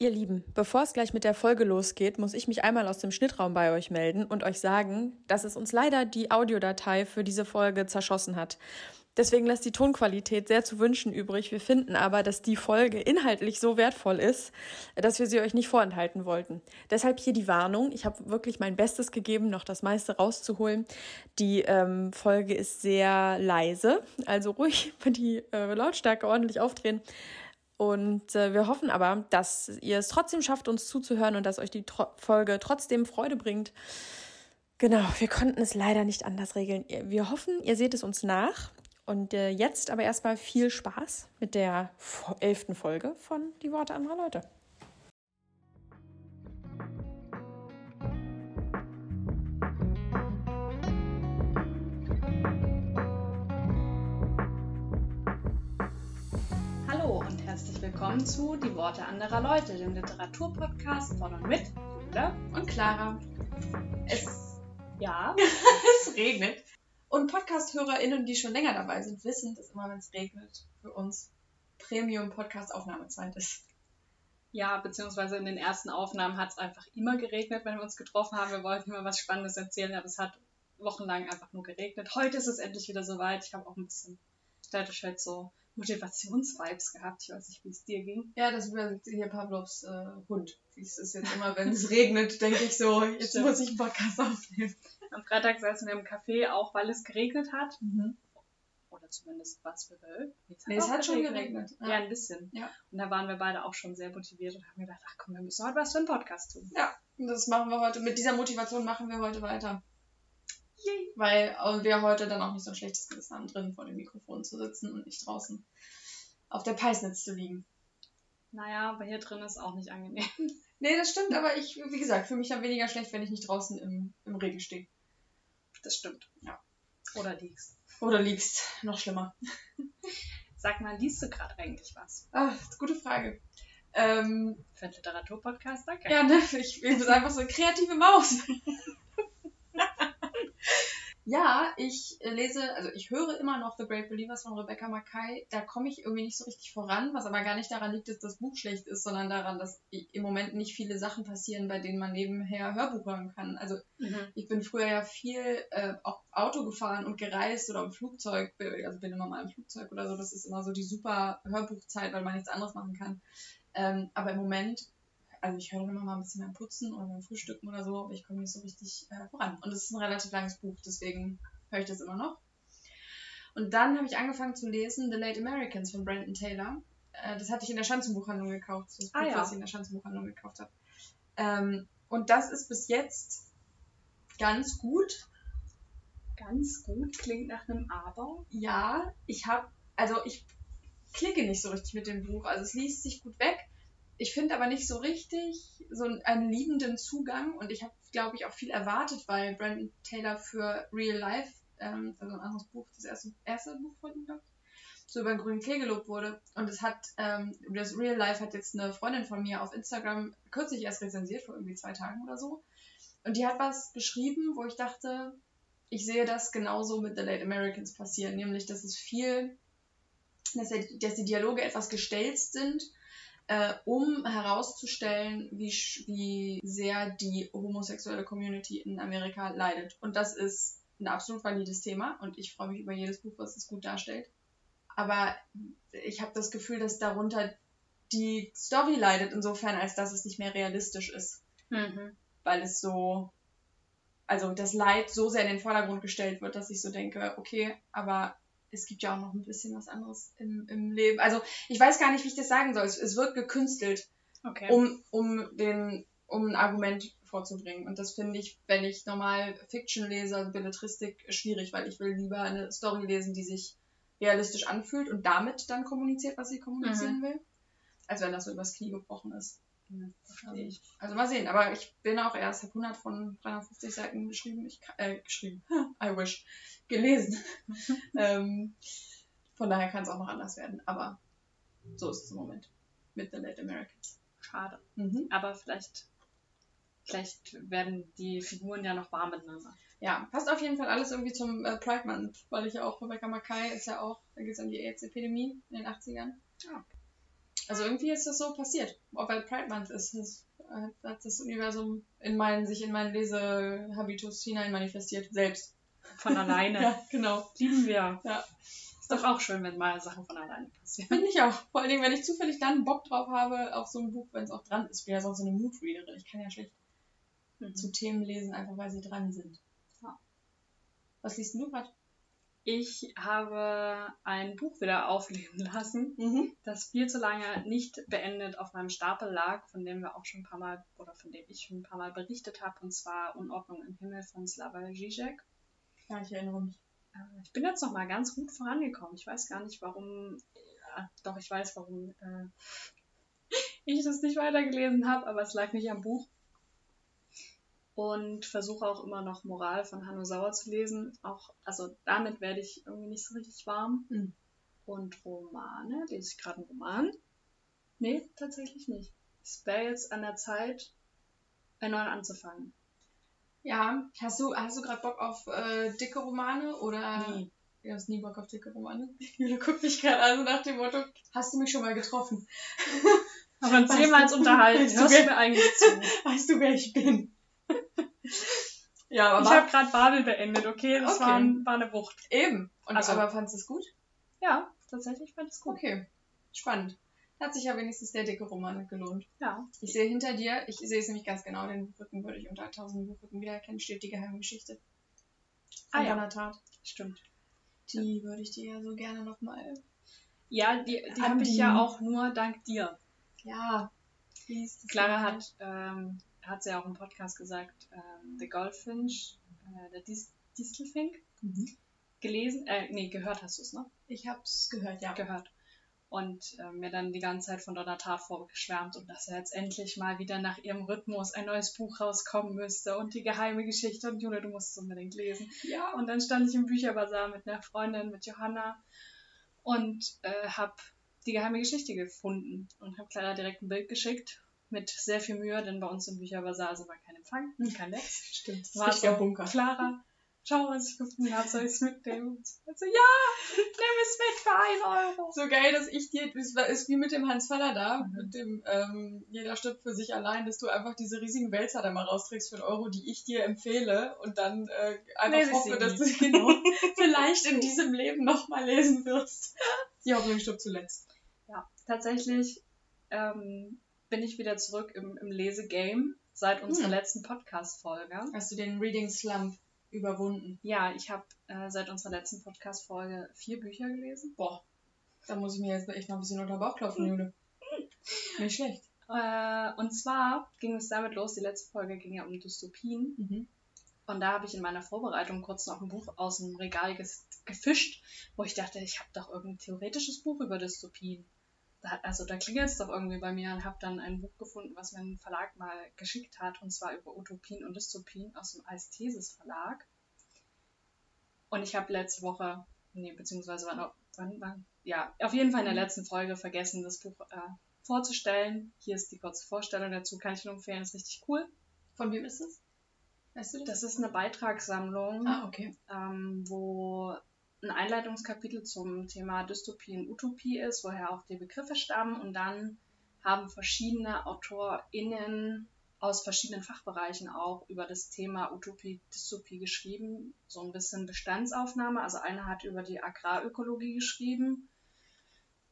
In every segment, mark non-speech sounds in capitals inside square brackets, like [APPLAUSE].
Ihr Lieben, bevor es gleich mit der Folge losgeht, muss ich mich einmal aus dem Schnittraum bei euch melden und euch sagen, dass es uns leider die Audiodatei für diese Folge zerschossen hat. Deswegen lässt die Tonqualität sehr zu wünschen übrig. Wir finden aber, dass die Folge inhaltlich so wertvoll ist, dass wir sie euch nicht vorenthalten wollten. Deshalb hier die Warnung. Ich habe wirklich mein Bestes gegeben, noch das meiste rauszuholen. Die ähm, Folge ist sehr leise, also ruhig die äh, Lautstärke ordentlich aufdrehen. Und äh, wir hoffen aber, dass ihr es trotzdem schafft, uns zuzuhören und dass euch die Tro Folge trotzdem Freude bringt. Genau, wir konnten es leider nicht anders regeln. Wir hoffen, ihr seht es uns nach. Und äh, jetzt aber erstmal viel Spaß mit der elften Folge von Die Worte anderer Leute. Herzlich willkommen zu Die Worte anderer Leute, dem Literaturpodcast von und mit Julia und Clara. Es, ja, [LAUGHS] es regnet. Und Podcast-HörerInnen, die schon länger dabei sind, wissen, dass immer, wenn es regnet, für uns Premium-Podcast-Aufnahmezeit ist. Ja, beziehungsweise in den ersten Aufnahmen hat es einfach immer geregnet, wenn wir uns getroffen haben. Wir wollten immer was Spannendes erzählen, aber es hat wochenlang einfach nur geregnet. Heute ist es endlich wieder soweit. Ich habe auch ein bisschen städtisch halt so Motivationsvibes gehabt. Ich weiß nicht, wie es dir ging. Ja, das ist hier Pavlovs äh, Hund. Wie es ist jetzt immer, wenn es [LAUGHS] regnet, denke ich so, jetzt Stimmt. muss ich einen Podcast aufnehmen. Am Freitag saßen wir im Café, auch weil es geregnet hat. Mhm. Oder zumindest was für Wölf. Nee, es hat schon geregnet. Ja. ja. ein bisschen. Ja. Und da waren wir beide auch schon sehr motiviert und haben gedacht, ach komm, wir müssen heute was für einen Podcast tun. Ja, das machen wir heute. Mit dieser Motivation machen wir heute weiter. Yay. Weil wir heute dann auch nicht so ein schlechtes Gewissen haben, drin vor dem Mikrofon zu sitzen und nicht draußen auf der Peisnitz zu liegen. Naja, aber hier drin ist auch nicht angenehm. [LAUGHS] nee, das stimmt, aber ich, wie gesagt, fühle mich dann weniger schlecht, wenn ich nicht draußen im, im Regen stehe. Das stimmt. Ja. Oder liegst. Oder liegst. Noch schlimmer. [LAUGHS] Sag mal, liest du gerade eigentlich was? Ah, gute Frage. Ähm, Für einen Literaturpodcast, danke. Ja, ne? Ich, ich bin einfach so eine kreative Maus. [LAUGHS] Ja, ich äh, lese, also ich höre immer noch The Great Believers von Rebecca Mackay. Da komme ich irgendwie nicht so richtig voran, was aber gar nicht daran liegt, dass das Buch schlecht ist, sondern daran, dass im Moment nicht viele Sachen passieren, bei denen man nebenher Hörbuch hören kann. Also mhm. ich bin früher ja viel äh, auch Auto gefahren und gereist oder im Flugzeug, also bin immer mal im Flugzeug oder so. Das ist immer so die super Hörbuchzeit, weil man nichts anderes machen kann. Ähm, aber im Moment also ich höre dann immer mal ein bisschen beim Putzen oder beim Frühstücken oder so, aber ich komme nicht so richtig äh, voran. Und es ist ein relativ langes Buch, deswegen höre ich das immer noch. Und dann habe ich angefangen zu lesen The Late Americans von Brandon Taylor. Äh, das hatte ich in der Schanzenbuchhandlung gekauft. Das Buch, ah, ja. was ich in der Schanzenbuchhandlung gekauft habe. Ähm, und das ist bis jetzt ganz gut. Ganz gut klingt nach einem Aber. Ja, ich habe, also ich klicke nicht so richtig mit dem Buch. Also es liest sich gut weg ich finde aber nicht so richtig so einen liebenden Zugang und ich habe, glaube ich, auch viel erwartet, weil Brandon Taylor für Real Life, ähm, also ein anderes Buch, das erste, erste Buch von ihm, glaube ich, so über den grünen Klee gelobt wurde. Und es hat, ähm, das Real Life hat jetzt eine Freundin von mir auf Instagram kürzlich erst rezensiert, vor irgendwie zwei Tagen oder so. Und die hat was geschrieben, wo ich dachte, ich sehe das genauso mit The Late Americans passieren, nämlich, dass es viel, dass, er, dass die Dialoge etwas gestelzt sind äh, um herauszustellen, wie, wie sehr die homosexuelle Community in Amerika leidet. Und das ist ein absolut valides Thema und ich freue mich über jedes Buch, was es gut darstellt. Aber ich habe das Gefühl, dass darunter die Story leidet, insofern, als dass es nicht mehr realistisch ist. Mhm. Weil es so, also das Leid so sehr in den Vordergrund gestellt wird, dass ich so denke, okay, aber es gibt ja auch noch ein bisschen was anderes im, im Leben. Also ich weiß gar nicht, wie ich das sagen soll. Es, es wird gekünstelt, okay. um, um, den, um ein Argument vorzubringen. Und das finde ich, wenn ich normal Fiction lese, also Belletristik, schwierig, weil ich will lieber eine Story lesen, die sich realistisch anfühlt und damit dann kommuniziert, was sie kommunizieren mhm. will, als wenn das so übers Knie gebrochen ist. Verstehe ich. Also mal sehen, aber ich bin auch erst, habe 100 von 350 Seiten geschrieben, ich, äh, geschrieben, [LAUGHS] I wish, gelesen. [LAUGHS] ähm, von daher kann es auch noch anders werden, aber so ist es im Moment mit The Late Americans. Schade. Mhm. Aber vielleicht, vielleicht werden die Figuren ja noch warm miteinander. Ja, passt auf jeden Fall alles irgendwie zum äh, Pride Month, weil ich ja auch, Rebecca Mackay ist ja auch, da geht es um die AIDS-Epidemie in den 80ern. Ja. Also irgendwie ist das so passiert. Ob weil Pride Month ist, das, äh, hat das Universum in meinen, sich in meinen Lesehabitus hinein manifestiert. Selbst. Von alleine. [LAUGHS] Ja, genau. Lieben wir. Ja. Ist doch auch schön, wenn mal Sachen von alleine passieren. Finde ich auch. Vor allen Dingen, wenn ich zufällig dann Bock drauf habe auf so ein Buch, wenn es auch dran ist. Ich bin ja sonst so eine Moodreaderin. Ich kann ja schlecht Mhm. zu Themen lesen, einfach weil sie dran sind. Ja. Was liest denn du gerade? Ich habe ein Buch wieder aufleben lassen, Mhm. das viel zu lange nicht beendet auf meinem Stapel lag, von dem wir auch schon ein paar Mal oder von dem ich schon ein paar Mal berichtet habe, und zwar Unordnung im Himmel von Slavoj Žižek. Ja, ich erinnere mich. Äh, Ich bin jetzt noch mal ganz gut vorangekommen. Ich weiß gar nicht, warum. Ja, doch, ich weiß, warum äh, [LAUGHS] ich das nicht weitergelesen habe, aber es lag nicht am Buch. Und versuche auch immer noch Moral von Hanno Sauer zu lesen. Auch, also damit werde ich irgendwie nicht so richtig warm. Mhm. Und Romane, lese ich gerade einen Roman? Nee, tatsächlich nicht. Es wäre jetzt an der Zeit, einen neuen anzufangen. Ja, hast du, hast du gerade Bock auf äh, dicke Romane oder? Nie. Du hast nie Bock auf dicke Romane? [LAUGHS] Julia guckt mich gerade an, so nach dem Motto, hast du mich schon mal getroffen? Aber uns jemals du- unterhalten. weißt du, wer- du mir eigentlich zu? [LAUGHS] Weißt du, wer ich bin? Ja, aber Ich habe gerade Babel beendet, okay? Das Okay. war, ein- war eine Wucht. eben. Und Also- aber fandest du es gut? Ja, tatsächlich fand ich es gut. Okay, spannend. Hat sich ja wenigstens der dicke Roman gelohnt. Ja. Ich sehe hinter dir, ich sehe es nämlich ganz genau, den Buchrücken würde ich unter tausend Buchrücken wiedererkennen, steht die geheime Geschichte. Ah, Von ja. Tartt. Stimmt. Die würde ich dir ja so gerne nochmal. Ja, die, die habe ich ja auch nur dank dir. Ja. Clara hat, ähm, hat sie ja auch im Podcast gesagt, ähm, The Goldfinch, äh, der Dis Distelfink, Mhm. gelesen, äh, nee, gehört hast du es, ne? Ich hab's gehört, ja. Gehört. Und äh, mir dann die ganze Zeit von Donna Tartt vorgeschwärmt und dass er jetzt endlich mal wieder nach ihrem Rhythmus ein neues Buch rauskommen müsste und die geheime Geschichte und Jule, du musst es unbedingt lesen. Ja. Und dann stand ich im Bücherbazar mit einer Freundin, mit Johanna und äh, habe die geheime Geschichte gefunden und habe Clara direkt ein Bild geschickt mit sehr viel Mühe, denn bei uns im Bücherbazar also war kein Empfang, kein Netz. Stimmt. Das War so, Bunker. Clara, schau, was ich gefunden habe, soll ich es mitnehmen? Und so, ja, nimm es mit für ein Euro. So geil, dass ich dir, war- ist wie mit dem Hans Faller da, Mhm. mit dem ähm, jeder stirbt für sich allein, dass du einfach diese riesigen Wälzer da mal rausträgst für einen Euro, die ich dir empfehle und dann äh, einfach ich hoffe, dass du sie genau [LAUGHS] vielleicht in diesem Leben nochmal lesen wirst. Die Hoffnung stirbt zuletzt. Ja, tatsächlich ähm, bin ich wieder zurück im, im Lesegame seit unserer Hm. letzten Podcast-Folge. Hast du den Reading Slump überwunden? Ja, ich habe äh, seit unserer letzten Podcast-Folge vier Bücher gelesen. Boah, da muss ich mir jetzt echt mal ein bisschen unter Bauch klopfen, Jule. Nicht schlecht. Äh, und zwar ging es damit los, die letzte Folge ging ja um Dystopien. Mhm. Und da habe ich in meiner Vorbereitung kurz noch ein Buch aus dem Regal gefischt, wo ich dachte, ich habe doch irgendein theoretisches Buch über Dystopien. Da, also da klingelt es doch irgendwie bei mir und habe dann ein Buch gefunden, was mir ein Verlag mal geschickt hat, und zwar über Utopien und Dystopien aus dem Alsthesis Verlag. Und ich habe letzte Woche, nee, beziehungsweise wann, wann, wann, ja, auf jeden Fall in der letzten Folge vergessen, das Buch äh, vorzustellen. Hier ist die kurze Vorstellung dazu, kann ich nur empfehlen, ist richtig cool. Von wem ist es? Weißt du das? Das ist eine Beitragssammlung, Ah, okay. ähm, wo ein Einleitungskapitel zum Thema Dystopie und Utopie ist, woher auch die Begriffe stammen. Und dann haben verschiedene AutorInnen aus verschiedenen Fachbereichen auch über das Thema Utopie, Dystopie geschrieben. So ein bisschen Bestandsaufnahme. Also einer hat über die Agrarökologie geschrieben.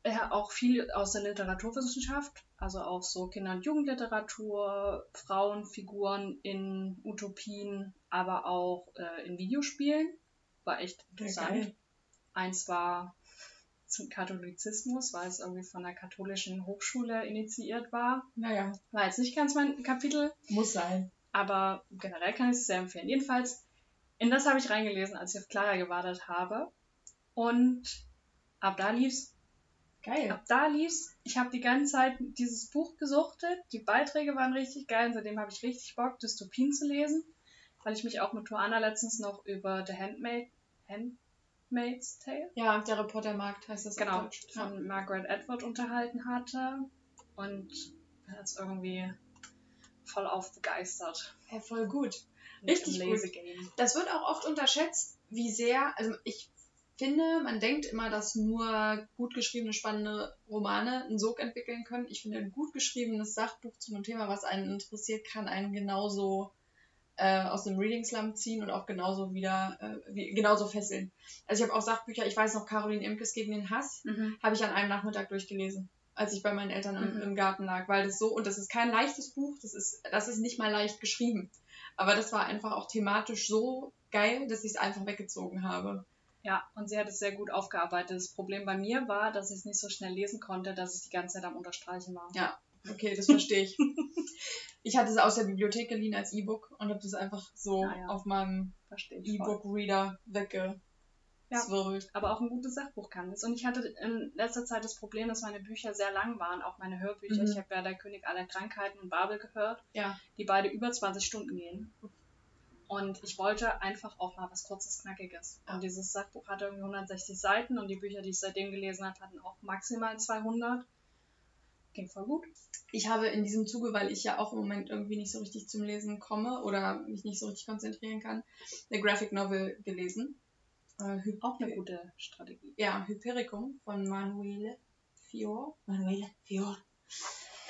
Er auch viel aus der Literaturwissenschaft, also auch so Kinder- und Jugendliteratur, Frauenfiguren in Utopien, aber auch äh, in Videospielen. War echt interessant. Eins war zum Katholizismus, weil es irgendwie von der katholischen Hochschule initiiert war. Naja, War jetzt nicht ganz mein Kapitel, muss sein. aber generell kann ich es sehr empfehlen. Jedenfalls, in das habe ich reingelesen, als ich auf Clara gewartet habe. Und ab da lief's. Geil. Ab da lief's. Ich habe die ganze Zeit dieses Buch gesuchtet. Die Beiträge waren richtig geil. Und seitdem habe ich richtig Bock, Dystopien zu lesen. Weil ich mich auch mit Tuana letztens noch über The Handmaid, Handmaid's Tale Ja, der Reportermarkt heißt das genau, Deutsch. Ja. von Margaret Atwood unterhalten hatte. Und bin jetzt irgendwie voll auf begeistert. Ja, voll gut. Richtig gut. Das wird auch oft unterschätzt, wie sehr, also ich finde, man denkt immer, dass nur gut geschriebene, spannende Romane einen Sog entwickeln können. Ich finde, ein gut geschriebenes Sachbuch zu einem Thema, was einen interessiert, kann einen genauso äh, aus dem Reading Slum ziehen und auch genauso wieder, äh, wie, genauso fesseln. Also ich habe auch Sachbücher, ich weiß noch, Caroline Imkes gegen den Hass, Mhm. habe ich an einem Nachmittag durchgelesen, als ich bei meinen Eltern im, Mhm. im Garten lag, weil das so, und das ist kein leichtes Buch, das ist, das ist nicht mal leicht geschrieben. Aber das war einfach auch thematisch so geil, dass ich es einfach weggezogen habe. Ja, und sie hat es sehr gut aufgearbeitet. Das Problem bei mir war, dass ich es nicht so schnell lesen konnte, dass ich die ganze Zeit am Unterstreichen war. Ja. Okay, das verstehe ich. [LAUGHS] ich hatte es aus der Bibliothek geliehen als E-Book und habe das einfach so Ah, ja. auf meinem. E-Book-Reader weggezwirbelt. aber auch ein gutes Sachbuch kann es. Und ich hatte in letzter Zeit das Problem, dass meine Bücher sehr lang waren, auch meine Hörbücher. Mhm. Ich habe ja Der König aller Krankheiten und Babel gehört, Ja. die beide über 20 Stunden gehen. Und ich wollte einfach auch mal was kurzes, knackiges. Ja. Und dieses Sachbuch hatte irgendwie 160 Seiten und die Bücher, die ich seitdem gelesen habe, hatten auch maximal 200. Ging voll gut. Ich habe in diesem Zuge, weil ich ja auch im Moment irgendwie nicht so richtig zum Lesen komme oder mich nicht so richtig konzentrieren kann, eine Graphic Novel gelesen. Äh, Auch eine gute Strategie. Ja, Hypericum von Manuele Fior. Manuele Fior.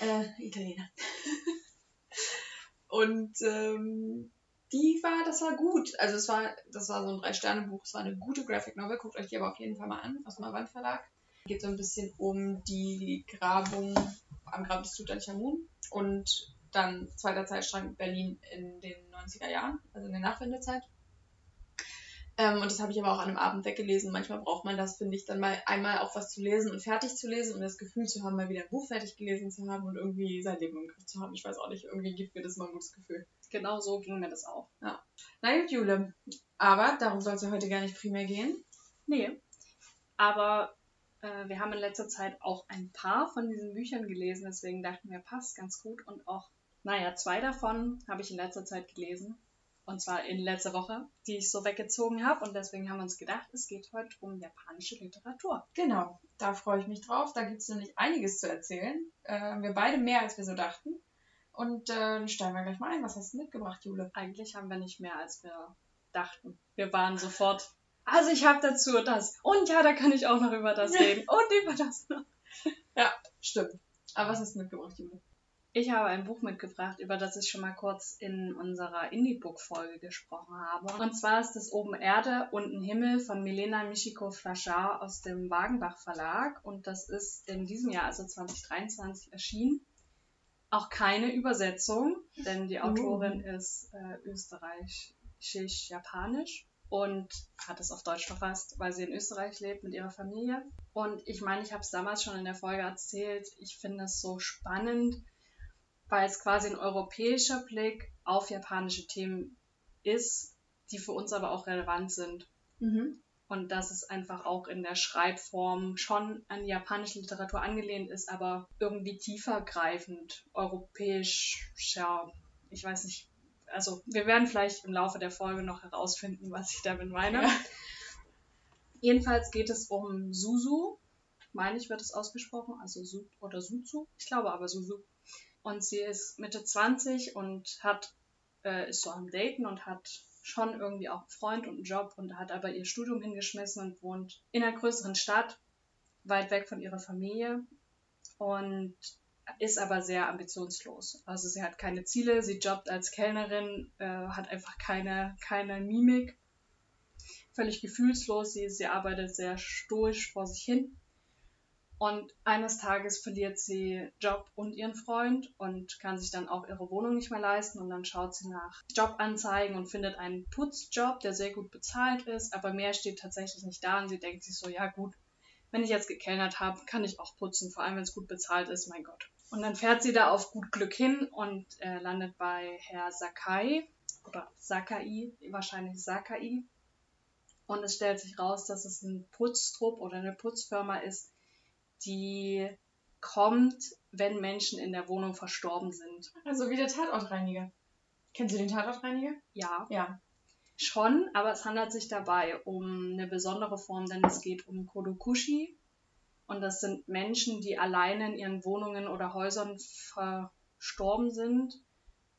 Äh, Italiener. [LAUGHS] Und ähm, die war, das war gut. Also es war, das war so ein Drei-Sterne-Buch, es war eine gute Graphic Novel, guckt euch die aber auf jeden Fall mal an, aus dem Avant Verlag. Geht so ein bisschen um die Grabung am Grab des Tutanchamun und dann zweiter Zeitstrang Berlin in den 90er Jahren, also in der Nachwendezeit. Ähm, und das habe ich aber auch an einem Abend weggelesen. Manchmal braucht man das, finde ich, dann mal einmal auch was zu lesen und fertig zu lesen und das Gefühl zu haben, mal wieder ein Buch fertig gelesen zu haben und irgendwie sein Leben im Griff zu haben. Ich weiß auch nicht, irgendwie gibt mir das mal ein gutes Gefühl. Genau so ging mir das auch. Na gut, Jule. Aber darum soll es ja heute gar nicht primär gehen. Nee. Aber äh, wir haben in letzter Zeit auch ein paar von diesen Büchern gelesen, deswegen dachten wir, passt ganz gut. Und auch, naja, zwei davon habe ich in letzter Zeit gelesen. Und zwar in letzter Woche, die ich so weggezogen habe. Und deswegen haben wir uns gedacht, es geht heute um japanische Literatur. Genau, da freue ich mich drauf. Da gibt es nämlich einiges zu erzählen. Äh, wir beide mehr, als wir so dachten. Und äh, dann steigen wir gleich mal ein. Was hast du mitgebracht, Jule? Eigentlich haben wir nicht mehr, als wir dachten. Wir waren sofort. Also ich habe dazu das. Und ja, da kann ich auch noch über das reden. Und über das noch. Stimmt. Aber was hast du mitgebracht, Jule? Ich habe ein Buch mitgebracht, über das ich schon mal kurz in unserer Indie-Book-Folge gesprochen habe. Und zwar ist es Oben Erde, Unten Himmel von Milena Michiko Flachard aus dem Wagenbach Verlag. Und das ist in diesem Jahr, also 2023, erschienen. Auch keine Übersetzung, denn die Autorin ist äh, österreichisch-japanisch und hat es auf Deutsch verfasst, weil sie in Österreich lebt mit ihrer Familie. Und ich meine, ich habe es damals schon in der Folge erzählt, ich finde es so spannend, weil es quasi ein europäischer Blick auf japanische Themen ist, die für uns aber auch relevant sind. Mhm. Und dass es einfach auch in der Schreibform schon an die japanische Literatur angelehnt ist, aber irgendwie tiefergreifend, europäisch, ja, ich weiß nicht. Also wir werden vielleicht im Laufe der Folge noch herausfinden, was ich damit meine. Ja. [LAUGHS] Jedenfalls geht es um Suzu, meine ich, wird es ausgesprochen, also Su oder Suzu, ich glaube aber Suzu. Und sie ist Mitte 20 und hat, äh, ist so am Daten und hat schon irgendwie auch einen Freund und einen Job und hat aber ihr Studium hingeschmissen und wohnt in einer größeren Stadt, weit weg von ihrer Familie und ist aber sehr ambitionslos. Also sie hat keine Ziele, sie jobbt als Kellnerin, äh, hat einfach keine, keine Mimik, völlig gefühlslos, sie, sie arbeitet sehr stoisch vor sich hin. Und eines Tages verliert sie Job und ihren Freund und kann sich dann auch ihre Wohnung nicht mehr leisten. Und dann schaut sie nach Jobanzeigen und findet einen Putzjob, der sehr gut bezahlt ist, aber mehr steht tatsächlich nicht da. Und sie denkt sich so, ja gut, wenn ich jetzt gekellnert habe, kann ich auch putzen, vor allem wenn es gut bezahlt ist, mein Gott. Und dann fährt sie da auf gut Glück hin und äh, landet bei Herr Sakai oder Sakai, wahrscheinlich Sakai. Und es stellt sich raus, dass es ein Putztrupp oder eine Putzfirma ist, die kommt, wenn Menschen in der Wohnung verstorben sind. Also wie der Tatortreiniger. Kennst du den Tatortreiniger? Ja, Ja. schon, aber es handelt sich dabei um eine besondere Form, denn es geht um Kodokushi. Und das sind Menschen, die alleine in ihren Wohnungen oder Häusern verstorben sind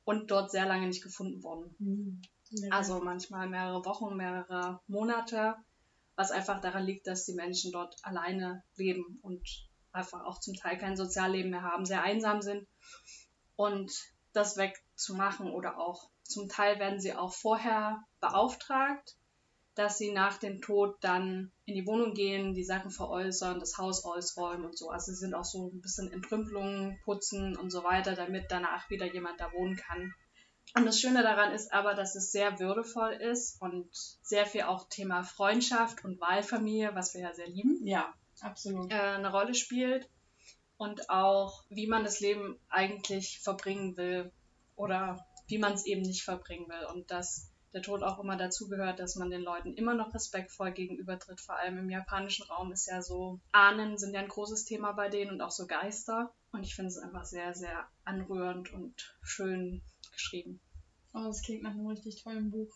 und dort sehr lange nicht gefunden wurden. Mhm. Also manchmal mehrere Wochen, mehrere Monate. was einfach daran liegt, dass die Menschen dort alleine leben und einfach auch zum Teil kein Sozialleben mehr haben, sehr einsam sind. Und das wegzumachen oder auch zum Teil werden sie auch vorher beauftragt, dass sie nach dem Tod dann in die Wohnung gehen, die Sachen veräußern, das Haus ausräumen und so. Also sie sind auch so ein bisschen Entrümpelungen, putzen und so weiter, damit danach wieder jemand da wohnen kann. Und das Schöne daran ist aber, dass es sehr würdevoll ist und sehr viel auch Thema Freundschaft und Wahlfamilie, was wir ja sehr lieben. Ja, absolut. Äh, eine Rolle spielt. Und auch, wie man das Leben eigentlich verbringen will oder wie man es eben nicht verbringen will. Und dass der Tod auch immer dazugehört, dass man den Leuten immer noch respektvoll gegenübertritt. Vor allem im japanischen Raum ist ja so, Ahnen sind ja ein großes Thema bei denen und auch so Geister. Und ich finde es einfach sehr, sehr anrührend und schön geschrieben. Oh, das klingt nach einem richtig tollen Buch.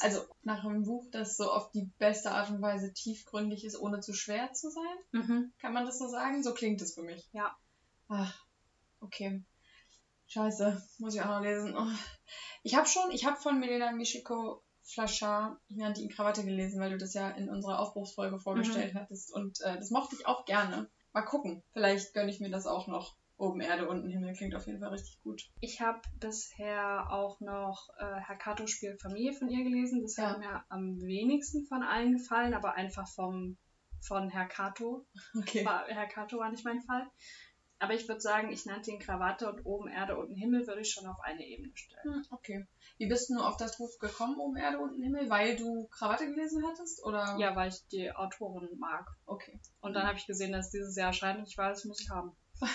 Also nach einem Buch, das so auf die beste Art und Weise tiefgründig ist, ohne zu schwer zu sein. Mhm. Kann man das so sagen? So klingt es für mich. Ja. Ach, okay. Scheiße, muss ich auch noch lesen. Oh. Ich habe schon, ich habe von Milena Michiko Flaschar, ich nannte ihn Krawatte gelesen, weil du das ja in unserer Aufbruchsfolge vorgestellt Mhm. hattest. Und äh, das mochte ich auch gerne. Mal gucken. Vielleicht gönne ich mir das auch noch. Oben Erde, unten Himmel klingt auf jeden Fall richtig gut. Ich habe bisher auch noch äh, Herr Kato spielt Familie von ihr gelesen. Das Ja. hat mir am wenigsten von allen gefallen, aber einfach vom, von Herr Kato. [LAUGHS] Okay. War, Herr Kato war nicht mein Fall. Aber ich würde sagen, ich nannte ihn Krawatte und oben Erde, unten Himmel würde ich schon auf eine Ebene stellen. Hm, okay. Wie bist du auf das Buch gekommen, Oben Erde, unten Himmel? Weil du Krawatte gelesen hattest? Oder? Ja, weil ich die Autorin mag. Okay. Und dann habe ich gesehen, dass dieses Jahr erscheint und ich weiß, das muss ich haben. [LAUGHS]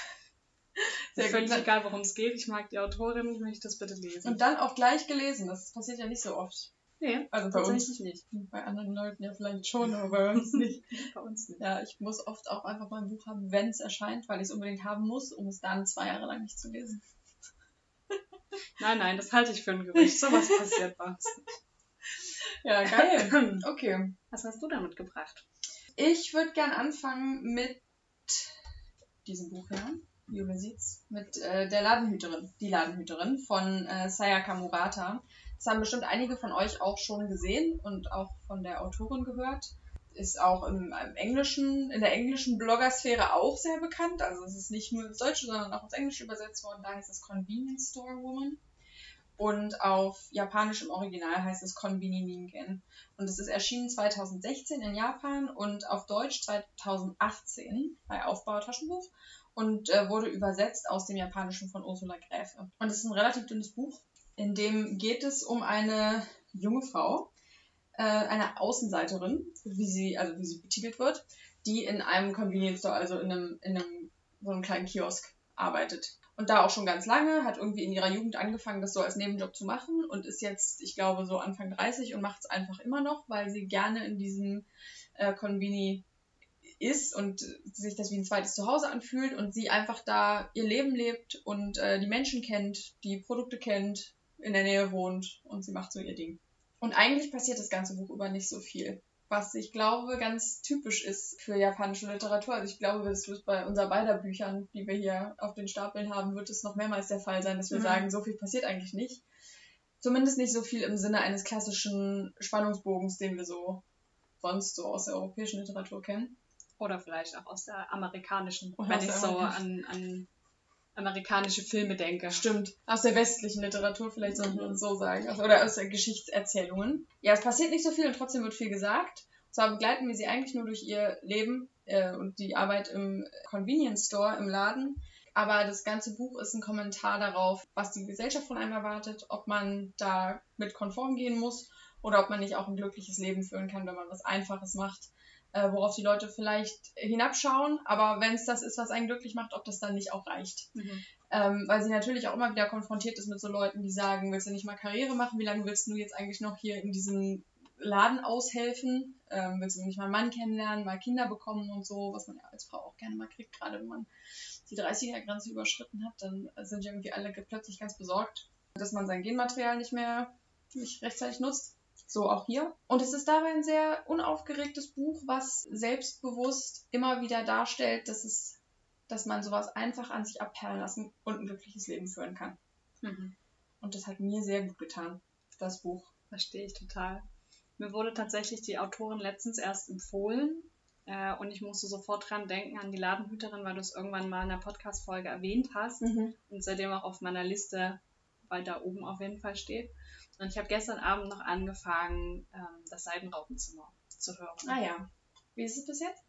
Sehr Völlig gut. egal, worum es geht. Ich mag die Autorin, ich möchte das bitte lesen. Und dann auch gleich gelesen. Das passiert ja nicht so oft. Nee, Also bei uns. tatsächlich nicht. Bei anderen Leuten ja vielleicht schon, aber bei uns nicht. [LAUGHS] Bei uns nicht. Ja, ich muss oft auch einfach mal ein Buch haben, wenn es erscheint, weil ich es unbedingt haben muss, um es dann zwei Jahre lang nicht zu lesen. [LAUGHS] Nein, nein, das halte ich für ein Gerücht. Sowas passiert bei uns. Ja, geil. [LAUGHS] Okay. Was hast du damit gebracht? Ich würde gern anfangen mit diesem Buch hier. Jule sieht's. Mit äh, der Ladenhüterin. Die Ladenhüterin von äh, Sayaka Murata. Das haben bestimmt einige von euch auch schon gesehen und auch von der Autorin gehört. Ist auch im, im englischen, in der englischen Bloggersphäre auch sehr bekannt. Also es ist nicht nur ins Deutsche, sondern auch ins Englische übersetzt worden. Da heißt es Convenience Store Woman. Und auf Japanisch im Original heißt es Konbini Ningen. Und es ist erschienen 2016 in Japan und auf Deutsch 2018 bei Aufbau Taschenbuch und äh, wurde übersetzt aus dem Japanischen von Ursula Gräfe. Und es ist ein relativ dünnes Buch, in dem geht es um eine junge Frau, äh, eine Außenseiterin, wie sie, also wie sie betitelt wird, die in einem Convenience Store, also in einem, in einem so einem kleinen Kiosk arbeitet. Und da auch schon ganz lange, hat irgendwie in ihrer Jugend angefangen, das so als Nebenjob zu machen und ist jetzt, ich glaube, so Anfang 30 und macht es einfach immer noch, weil sie gerne in diesem äh, Convini ist und sich das wie ein zweites Zuhause anfühlt und sie einfach da ihr Leben lebt und äh, die Menschen kennt, die Produkte kennt, in der Nähe wohnt und sie macht so ihr Ding. Und eigentlich passiert das ganze Buch über nicht so viel, was ich glaube ganz typisch ist für japanische Literatur. Also ich glaube, es wird bei unser beider Büchern, die wir hier auf den Stapeln haben, wird es noch mehrmals der Fall sein, dass wir Mhm. sagen, so viel passiert eigentlich nicht. Zumindest nicht so viel im Sinne eines klassischen Spannungsbogens, den wir so sonst so aus der europäischen Literatur kennen. Oder vielleicht auch aus der amerikanischen, Oder wenn ich so an, an amerikanische Filme denke. Stimmt. Aus der westlichen Literatur vielleicht sollten wir uns so sagen. Oder aus der Geschichtserzählungen. Ja, es passiert nicht so viel und trotzdem wird viel gesagt. Und zwar begleiten wir sie eigentlich nur durch ihr Leben äh, und die Arbeit im Convenience Store, im Laden. Aber das ganze Buch ist ein Kommentar darauf, was die Gesellschaft von einem erwartet, ob man da mit konform gehen muss oder ob man nicht auch ein glückliches Leben führen kann, wenn man was Einfaches macht, äh, worauf die Leute vielleicht hinabschauen. Aber wenn es das ist, was einen glücklich macht, ob das dann nicht auch reicht. Mhm. Ähm, weil sie natürlich auch immer wieder konfrontiert ist mit so Leuten, die sagen, willst du nicht mal Karriere machen? Wie lange willst du jetzt eigentlich noch hier in diesem Laden aushelfen? Ähm, willst du nicht mal einen Mann kennenlernen, mal Kinder bekommen und so, was man ja als Frau auch gerne mal kriegt, gerade wenn man die 30er-Grenze überschritten hat, dann sind ja irgendwie alle plötzlich ganz besorgt, dass man sein Genmaterial nicht mehr nicht rechtzeitig nutzt. So auch hier. Und es ist dabei ein sehr unaufgeregtes Buch, was selbstbewusst immer wieder darstellt, dass es dass man sowas einfach an sich abperlen lassen und ein glückliches Leben führen kann. Mhm. Und das hat mir sehr gut getan, das Buch. Verstehe ich total. Mir wurde tatsächlich die Autorin letztens erst empfohlen äh, und ich musste sofort dran denken an die Ladenhüterin, weil du es irgendwann mal in der Podcast-Folge erwähnt hast Mhm. und seitdem auch auf meiner Liste weiter oben auf jeden Fall steht. Und ich habe gestern Abend noch angefangen, ähm, das Seidenraupenzimmer zu hören. Ah ja. Wie ist es bis jetzt?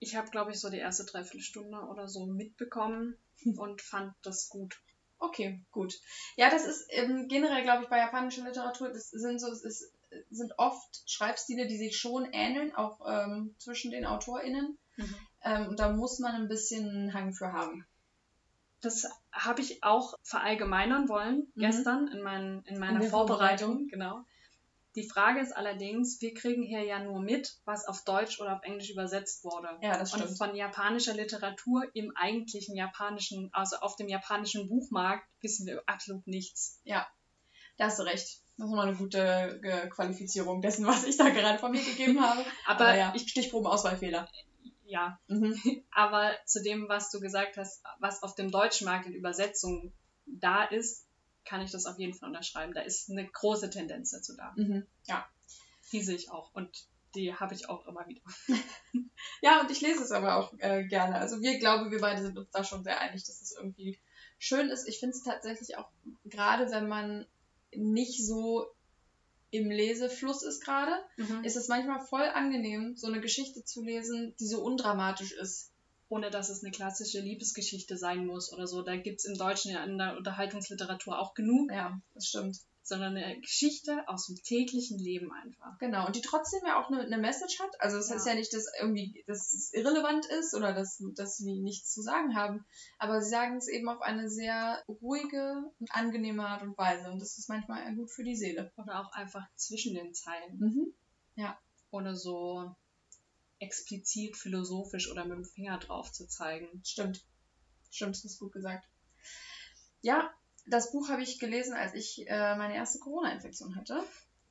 Ich habe, glaube ich, so die erste Dreiviertelstunde oder so mitbekommen [LAUGHS] und fand das gut. Okay, gut. Ja, das ist ähm, generell, glaube ich, bei japanischer Literatur, das sind so, es ist, sind oft Schreibstile, die sich schon ähneln, auch ähm, zwischen den AutorInnen. Mhm. Ähm, und da muss man ein bisschen einen Hang für haben. Das habe ich auch verallgemeinern wollen Mhm. gestern in, mein, in meiner der Vorbereitung. Vorbereitung. Genau. Die Frage ist allerdings, wir kriegen hier ja nur mit, was auf Deutsch oder auf Englisch übersetzt wurde. Ja, das Und stimmt. von japanischer Literatur im eigentlichen japanischen, also auf dem japanischen Buchmarkt, wissen wir absolut nichts. Da hast du recht. Das ist nochmal eine gute Ge- Qualifizierung dessen, was ich da gerade von mir gegeben [LAUGHS] habe. Aber Aber ja, ich, Stichproben Auswahlfehler. Ja, Mhm. [LAUGHS] aber zu dem, was du gesagt hast, was auf dem deutschen Markt in Übersetzung da ist, kann ich das auf jeden Fall unterschreiben. Da ist eine große Tendenz dazu da. Mhm. Die sehe ich auch und die habe ich auch immer wieder. [LAUGHS] Ja, und ich lese es aber auch äh, gerne. Also wir glauben, wir beide sind uns da schon sehr einig, dass es irgendwie schön ist. Ich finde es tatsächlich auch, gerade wenn man nicht so im Lesefluss ist gerade, ist es manchmal voll angenehm, so eine Geschichte zu lesen, die so undramatisch ist. Ohne dass es eine klassische Liebesgeschichte sein muss oder so. Da gibt es im Deutschen ja in der Unterhaltungsliteratur auch genug, Ja, das stimmt. Sondern eine Geschichte aus dem täglichen Leben einfach. Genau. Und die trotzdem ja auch eine, eine Message hat. Also das Ja. heißt ja nicht, dass irgendwie dass es irrelevant ist oder dass, dass sie nichts zu sagen haben. Aber sie sagen es eben auf eine sehr ruhige und angenehme Art und Weise. Und das ist manchmal gut für die Seele. Oder auch einfach zwischen den Zeilen. Mhm. Ohne so explizit philosophisch oder mit dem Finger drauf zu zeigen. Stimmt. Stimmt, das ist gut gesagt. Ja, das Buch habe ich gelesen, als ich äh, meine erste Corona-Infektion hatte.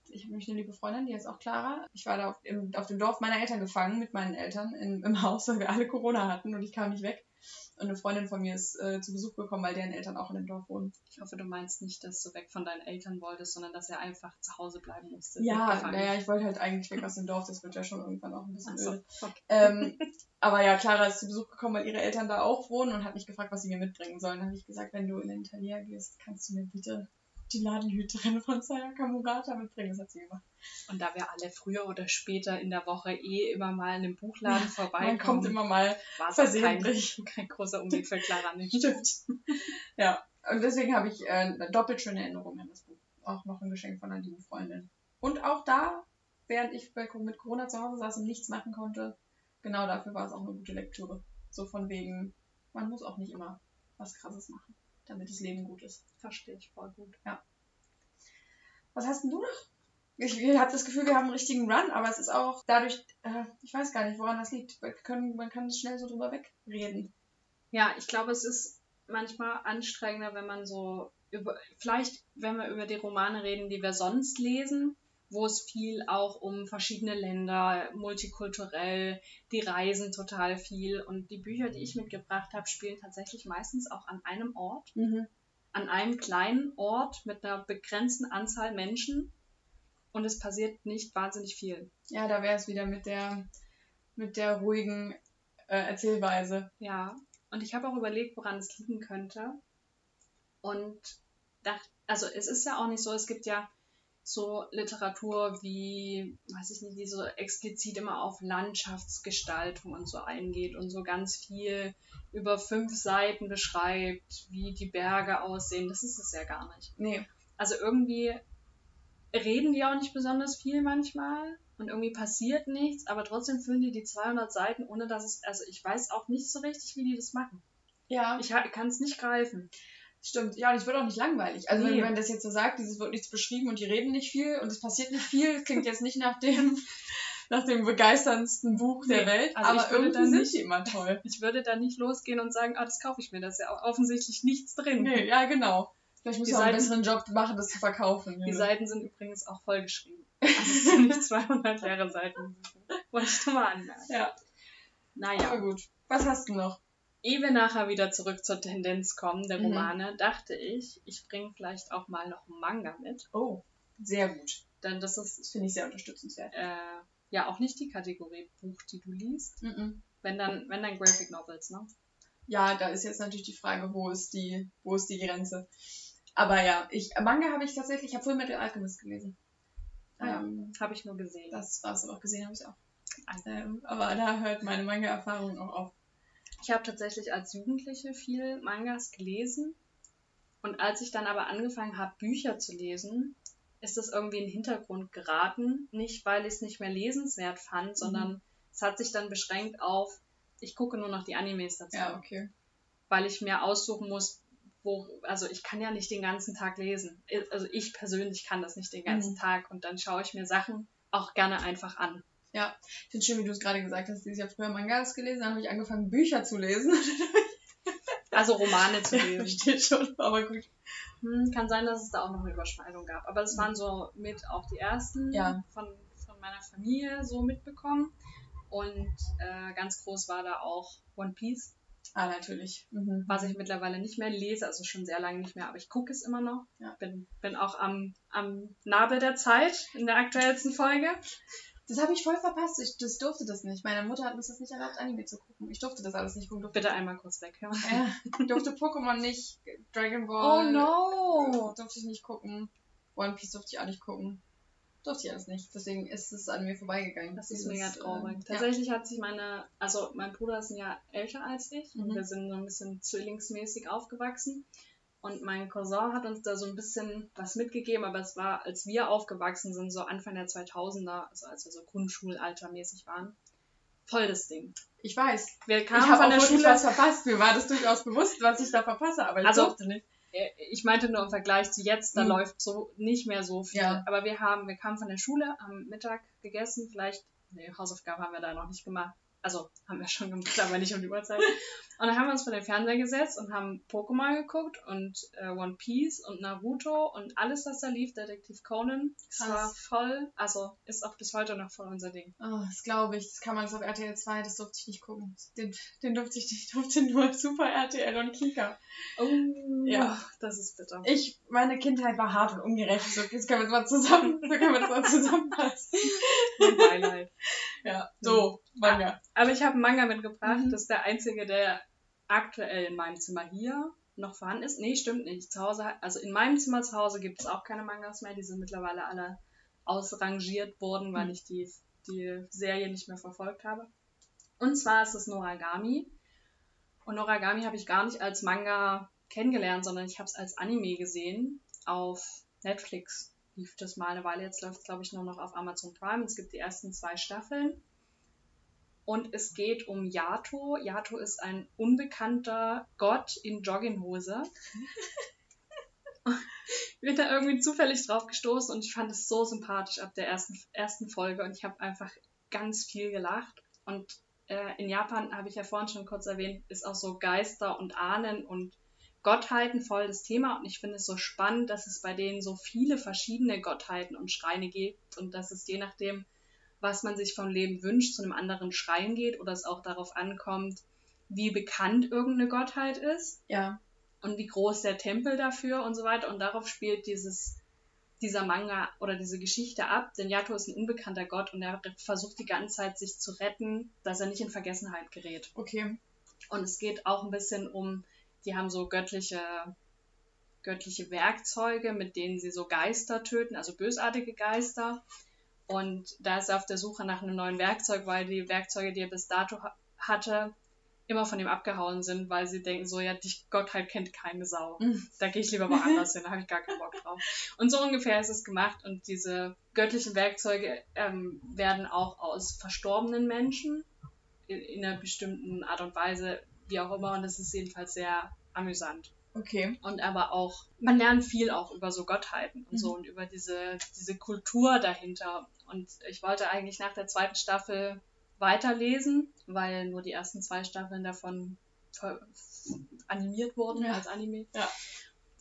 Ich habe nämlich eine liebe Freundin, die heißt auch Clara. Ich war da auf, im, auf dem Dorf meiner Eltern gefangen mit meinen Eltern in, im Haus, weil wir alle Corona hatten und ich kam nicht weg. Und eine Freundin von mir ist äh, zu Besuch gekommen, weil deren Eltern auch in dem Dorf wohnen. Ich hoffe, du meinst nicht, dass du weg von deinen Eltern wolltest, sondern dass er einfach zu Hause bleiben musste. Ja, naja, ich wollte halt eigentlich weg aus dem Dorf, das wird ja schon irgendwann auch ein bisschen so, öde. okay. Ähm, [LAUGHS] aber ja, Clara ist zu Besuch gekommen, weil ihre Eltern da auch wohnen und hat mich gefragt, was sie mir mitbringen sollen. Dann habe ich gesagt, wenn du in den Talier gehst, kannst du mir bitte die Ladenhüterin von Sayaka Murata mitbringen. Das hat sie gemacht. Und da wir alle früher oder später in der Woche eh immer mal in dem Buchladen Man vorbeikommen, kommt immer mal war es auch kein, versehentlich. kein großer Umweg für Clara nicht. Stimmt. [LAUGHS] Ja, und deswegen habe ich äh, eine doppelt schöne Erinnerung an das Buch. Auch noch ein Geschenk von einer lieben Freundin. Und auch da, während ich mit Corona zu Hause saß und nichts machen konnte, genau dafür war es auch eine gute Lektüre. So von wegen, man muss auch nicht immer was Krasses machen, damit das Leben gut ist. Verstehe ich voll gut. Was hast denn du noch? Ich, ich habe das Gefühl, wir haben einen richtigen Run, aber es ist auch dadurch, äh, ich weiß gar nicht, woran das liegt. Wir können, man kann schnell so drüber wegreden. Ja, ich glaube, es ist manchmal anstrengender, wenn man so über, vielleicht, wenn wir über die Romane reden, die wir sonst lesen, wo es viel auch um verschiedene Länder, multikulturell, die reisen total viel und die Bücher, die ich mitgebracht habe, spielen tatsächlich meistens auch an einem Ort, an einem kleinen Ort mit einer begrenzten Anzahl Menschen und es passiert nicht wahnsinnig viel. Ja, da wäre es wieder mit der, mit der ruhigen äh, Erzählweise. Ja, und ich habe auch überlegt, woran es liegen könnte. Und dachte, also es ist ja auch nicht so, es gibt ja so Literatur wie, weiß ich nicht, die so explizit immer auf Landschaftsgestaltung und so eingeht und so ganz viel über fünf Seiten beschreibt, wie die Berge aussehen. Das ist es ja gar nicht. Nee, Also irgendwie reden die auch nicht besonders viel manchmal und irgendwie passiert nichts, aber trotzdem füllen die die 200 Seiten, ohne dass es, also ich weiß auch nicht so richtig, wie die das machen. ja, Ich kann es nicht greifen. Stimmt. Ja, und es wird auch nicht langweilig. Also wenn Nee. man das jetzt so sagt, dieses wird nichts beschrieben und die reden nicht viel und es passiert nicht viel, klingt jetzt nicht nach dem, [LAUGHS] nach dem begeisterndsten Buch der Nee, Welt, also aber ich würde irgendwie sind nicht- die immer toll. Ich würde da nicht losgehen und sagen, ah, das kaufe ich mir, da ist ja offensichtlich nichts drin. Nee, ja, genau. Vielleicht muss ich auch einen besseren Job machen, das zu verkaufen. Die Ja. Seiten sind übrigens auch vollgeschrieben. [LAUGHS] Also es sind nicht 200 leere Seiten. Wollte ich schon mal anmerken. Ja, Naja. aber gut. Was hast du noch? Ehe wir nachher wieder zurück zur Tendenz kommen, der Mhm. Romane, dachte ich, ich bringe vielleicht auch mal noch einen Manga mit. Oh, sehr gut. Denn das Das ist finde ich sehr unterstützenswert. äh, ja auch nicht die Kategorie Buch, die du liest. Mhm. Wenn dann, wenn dann Graphic Novels, ne? Ja, da ist jetzt natürlich die Frage, wo ist die, wo ist die Grenze? Aber ja, ich Manga habe ich tatsächlich, ich habe Full Metal Alchemist gelesen. Ah. Ähm, Habe ich nur gesehen. das war es aber auch gesehen, habe ich auch. Ah. Ähm, aber da hört meine Manga-Erfahrung auch auf. Ich habe tatsächlich als Jugendliche viel Mangas gelesen. Und als ich dann aber angefangen habe, Bücher zu lesen, ist das irgendwie in den Hintergrund geraten. Nicht, weil ich es nicht mehr lesenswert fand, sondern es hat sich dann beschränkt auf, ich gucke nur noch die Animes dazu. Ja, okay. Weil ich mir aussuchen muss, wo, also ich kann ja nicht den ganzen Tag lesen. Also ich persönlich kann das nicht den ganzen Mhm. Tag. Und dann schaue ich mir Sachen auch gerne einfach an. Ja, ich finde schön, wie du es gerade gesagt hast. Ich habe früher Mangas gelesen, dann habe ich angefangen, Bücher zu lesen. [LAUGHS] Also Romane zu Ja, lesen. Versteht schon, aber gut. Hm, kann sein, dass es da auch noch eine Überschneidung gab. Aber es waren so mit auch die ersten Ja. von, von meiner Familie so mitbekommen. Und äh, ganz groß war da auch One Piece, Ah, natürlich. Mhm. was ich mittlerweile nicht mehr lese, also schon sehr lange nicht mehr, aber ich gucke es immer noch. Ja. Bin, bin auch am, am Nabel der Zeit in der aktuellsten Folge. Das habe ich voll verpasst. Ich das durfte das nicht. Meine Mutter hat mir das nicht erlaubt, Anime zu gucken. Ich durfte das alles nicht gucken. Durfte, Bitte einmal kurz weg. Ja. [LAUGHS] Ja, durfte Pokémon nicht, Dragon Ball. Oh no! Durfte ich nicht gucken. One Piece durfte ich auch nicht gucken. Durfte ich alles nicht. Deswegen ist es an mir vorbeigegangen. Das ist mega traurig. äh, Tatsächlich hat sich meine, also mein Bruder ist ein Jahr älter als ich und Mhm. wir sind so ein bisschen zwillingsmäßig aufgewachsen. Und mein Cousin hat uns da so ein bisschen was mitgegeben, aber es war, als wir aufgewachsen sind, so Anfang der 2000er, also als wir so Grundschulaltermäßig waren, voll das Ding. Ich weiß. Wir Ich kamen habe von der Schule, was verpasst. Mir war das durchaus bewusst, was ich da verpasse, aber ich Also, durfte nicht. Äh, ich meinte nur im Vergleich zu jetzt, da Mhm. läuft so nicht mehr so viel. Ja. Aber wir haben, wir kamen von der Schule, am Mittag gegessen, vielleicht, nee, Hausaufgaben haben wir da noch nicht gemacht. Also haben wir schon gemacht, aber nicht um die Uhrzeit. Und dann haben wir uns vor den Fernseher gesetzt und haben Pokémon geguckt und äh, One Piece und Naruto und alles, was da lief, Detektiv Conan. Krass. war voll, also ist auch bis heute noch voll unser Ding. Oh, das glaube ich. Das kann man so auf RTL 2, das durfte ich nicht gucken. Den, den durfte ich nicht. Ich [LAUGHS] durfte nur Super RTL und Kika. Oh, Ja. das ist bitter. Ich, meine Kindheit war hart und ungerecht. So, jetzt können wir das mal zusammen, so können wir das mal [LAUGHS] zusammenfassen. Mein Beileid. Ja, so, Manga. Aber ich habe einen Manga mitgebracht. Mhm. Das ist der einzige, der aktuell in meinem Zimmer hier noch vorhanden ist. Nee, stimmt nicht. Zu Hause, also in meinem Zimmer zu Hause gibt es auch keine Mangas mehr. Die sind mittlerweile alle ausrangiert worden, weil Mhm. ich die, die Serie nicht mehr verfolgt habe. Und zwar ist es Noragami. Und Noragami habe ich gar nicht als Manga kennengelernt, sondern ich habe es als Anime gesehen auf Netflix. Lief das mal eine Weile, jetzt läuft es, glaube ich, nur noch auf Amazon Prime. Es gibt die ersten zwei Staffeln. Und es geht um Yato. Yato ist ein unbekannter Gott in Jogginghose. [LAUGHS] ich bin da irgendwie zufällig drauf gestoßen und ich fand es so sympathisch ab der ersten, ersten Folge und ich habe einfach ganz viel gelacht. Und äh, in Japan, habe ich ja vorhin schon kurz erwähnt, ist auch so Geister und Ahnen und Gottheiten voll das Thema und ich finde es so spannend, dass es bei denen so viele verschiedene Gottheiten und Schreine gibt und dass es je nachdem, was man sich vom Leben wünscht, zu einem anderen Schrein geht oder es auch darauf ankommt, wie bekannt irgendeine Gottheit ist Ja. und wie groß der Tempel dafür und so weiter. Und darauf spielt dieses, dieser Manga oder diese Geschichte ab. Denn Yato ist ein unbekannter Gott und er versucht die ganze Zeit, sich zu retten, dass er nicht in Vergessenheit gerät. Okay. Und es geht auch ein bisschen um, die haben so göttliche, göttliche Werkzeuge, mit denen sie so Geister töten, also bösartige Geister. Und da ist er auf der Suche nach einem neuen Werkzeug, weil die Werkzeuge, die er bis dato ha hatte, immer von ihm abgehauen sind, weil sie denken, so, ja, die Gottheit kennt keine Sau. Mhm. Da gehe ich lieber woanders hin, da habe ich gar keinen Bock drauf. Und so ungefähr ist es gemacht. Und diese göttlichen Werkzeuge ähm, werden auch aus verstorbenen Menschen in, in einer bestimmten Art und Weise, wie auch immer. Und es ist jedenfalls sehr amüsant. Okay. Und aber auch, man lernt viel auch über so Gottheiten und so Mhm. und über diese, diese Kultur dahinter. Und ich wollte eigentlich nach der zweiten Staffel weiterlesen, weil nur die ersten zwei Staffeln davon animiert wurden Ja. als Anime. Ja.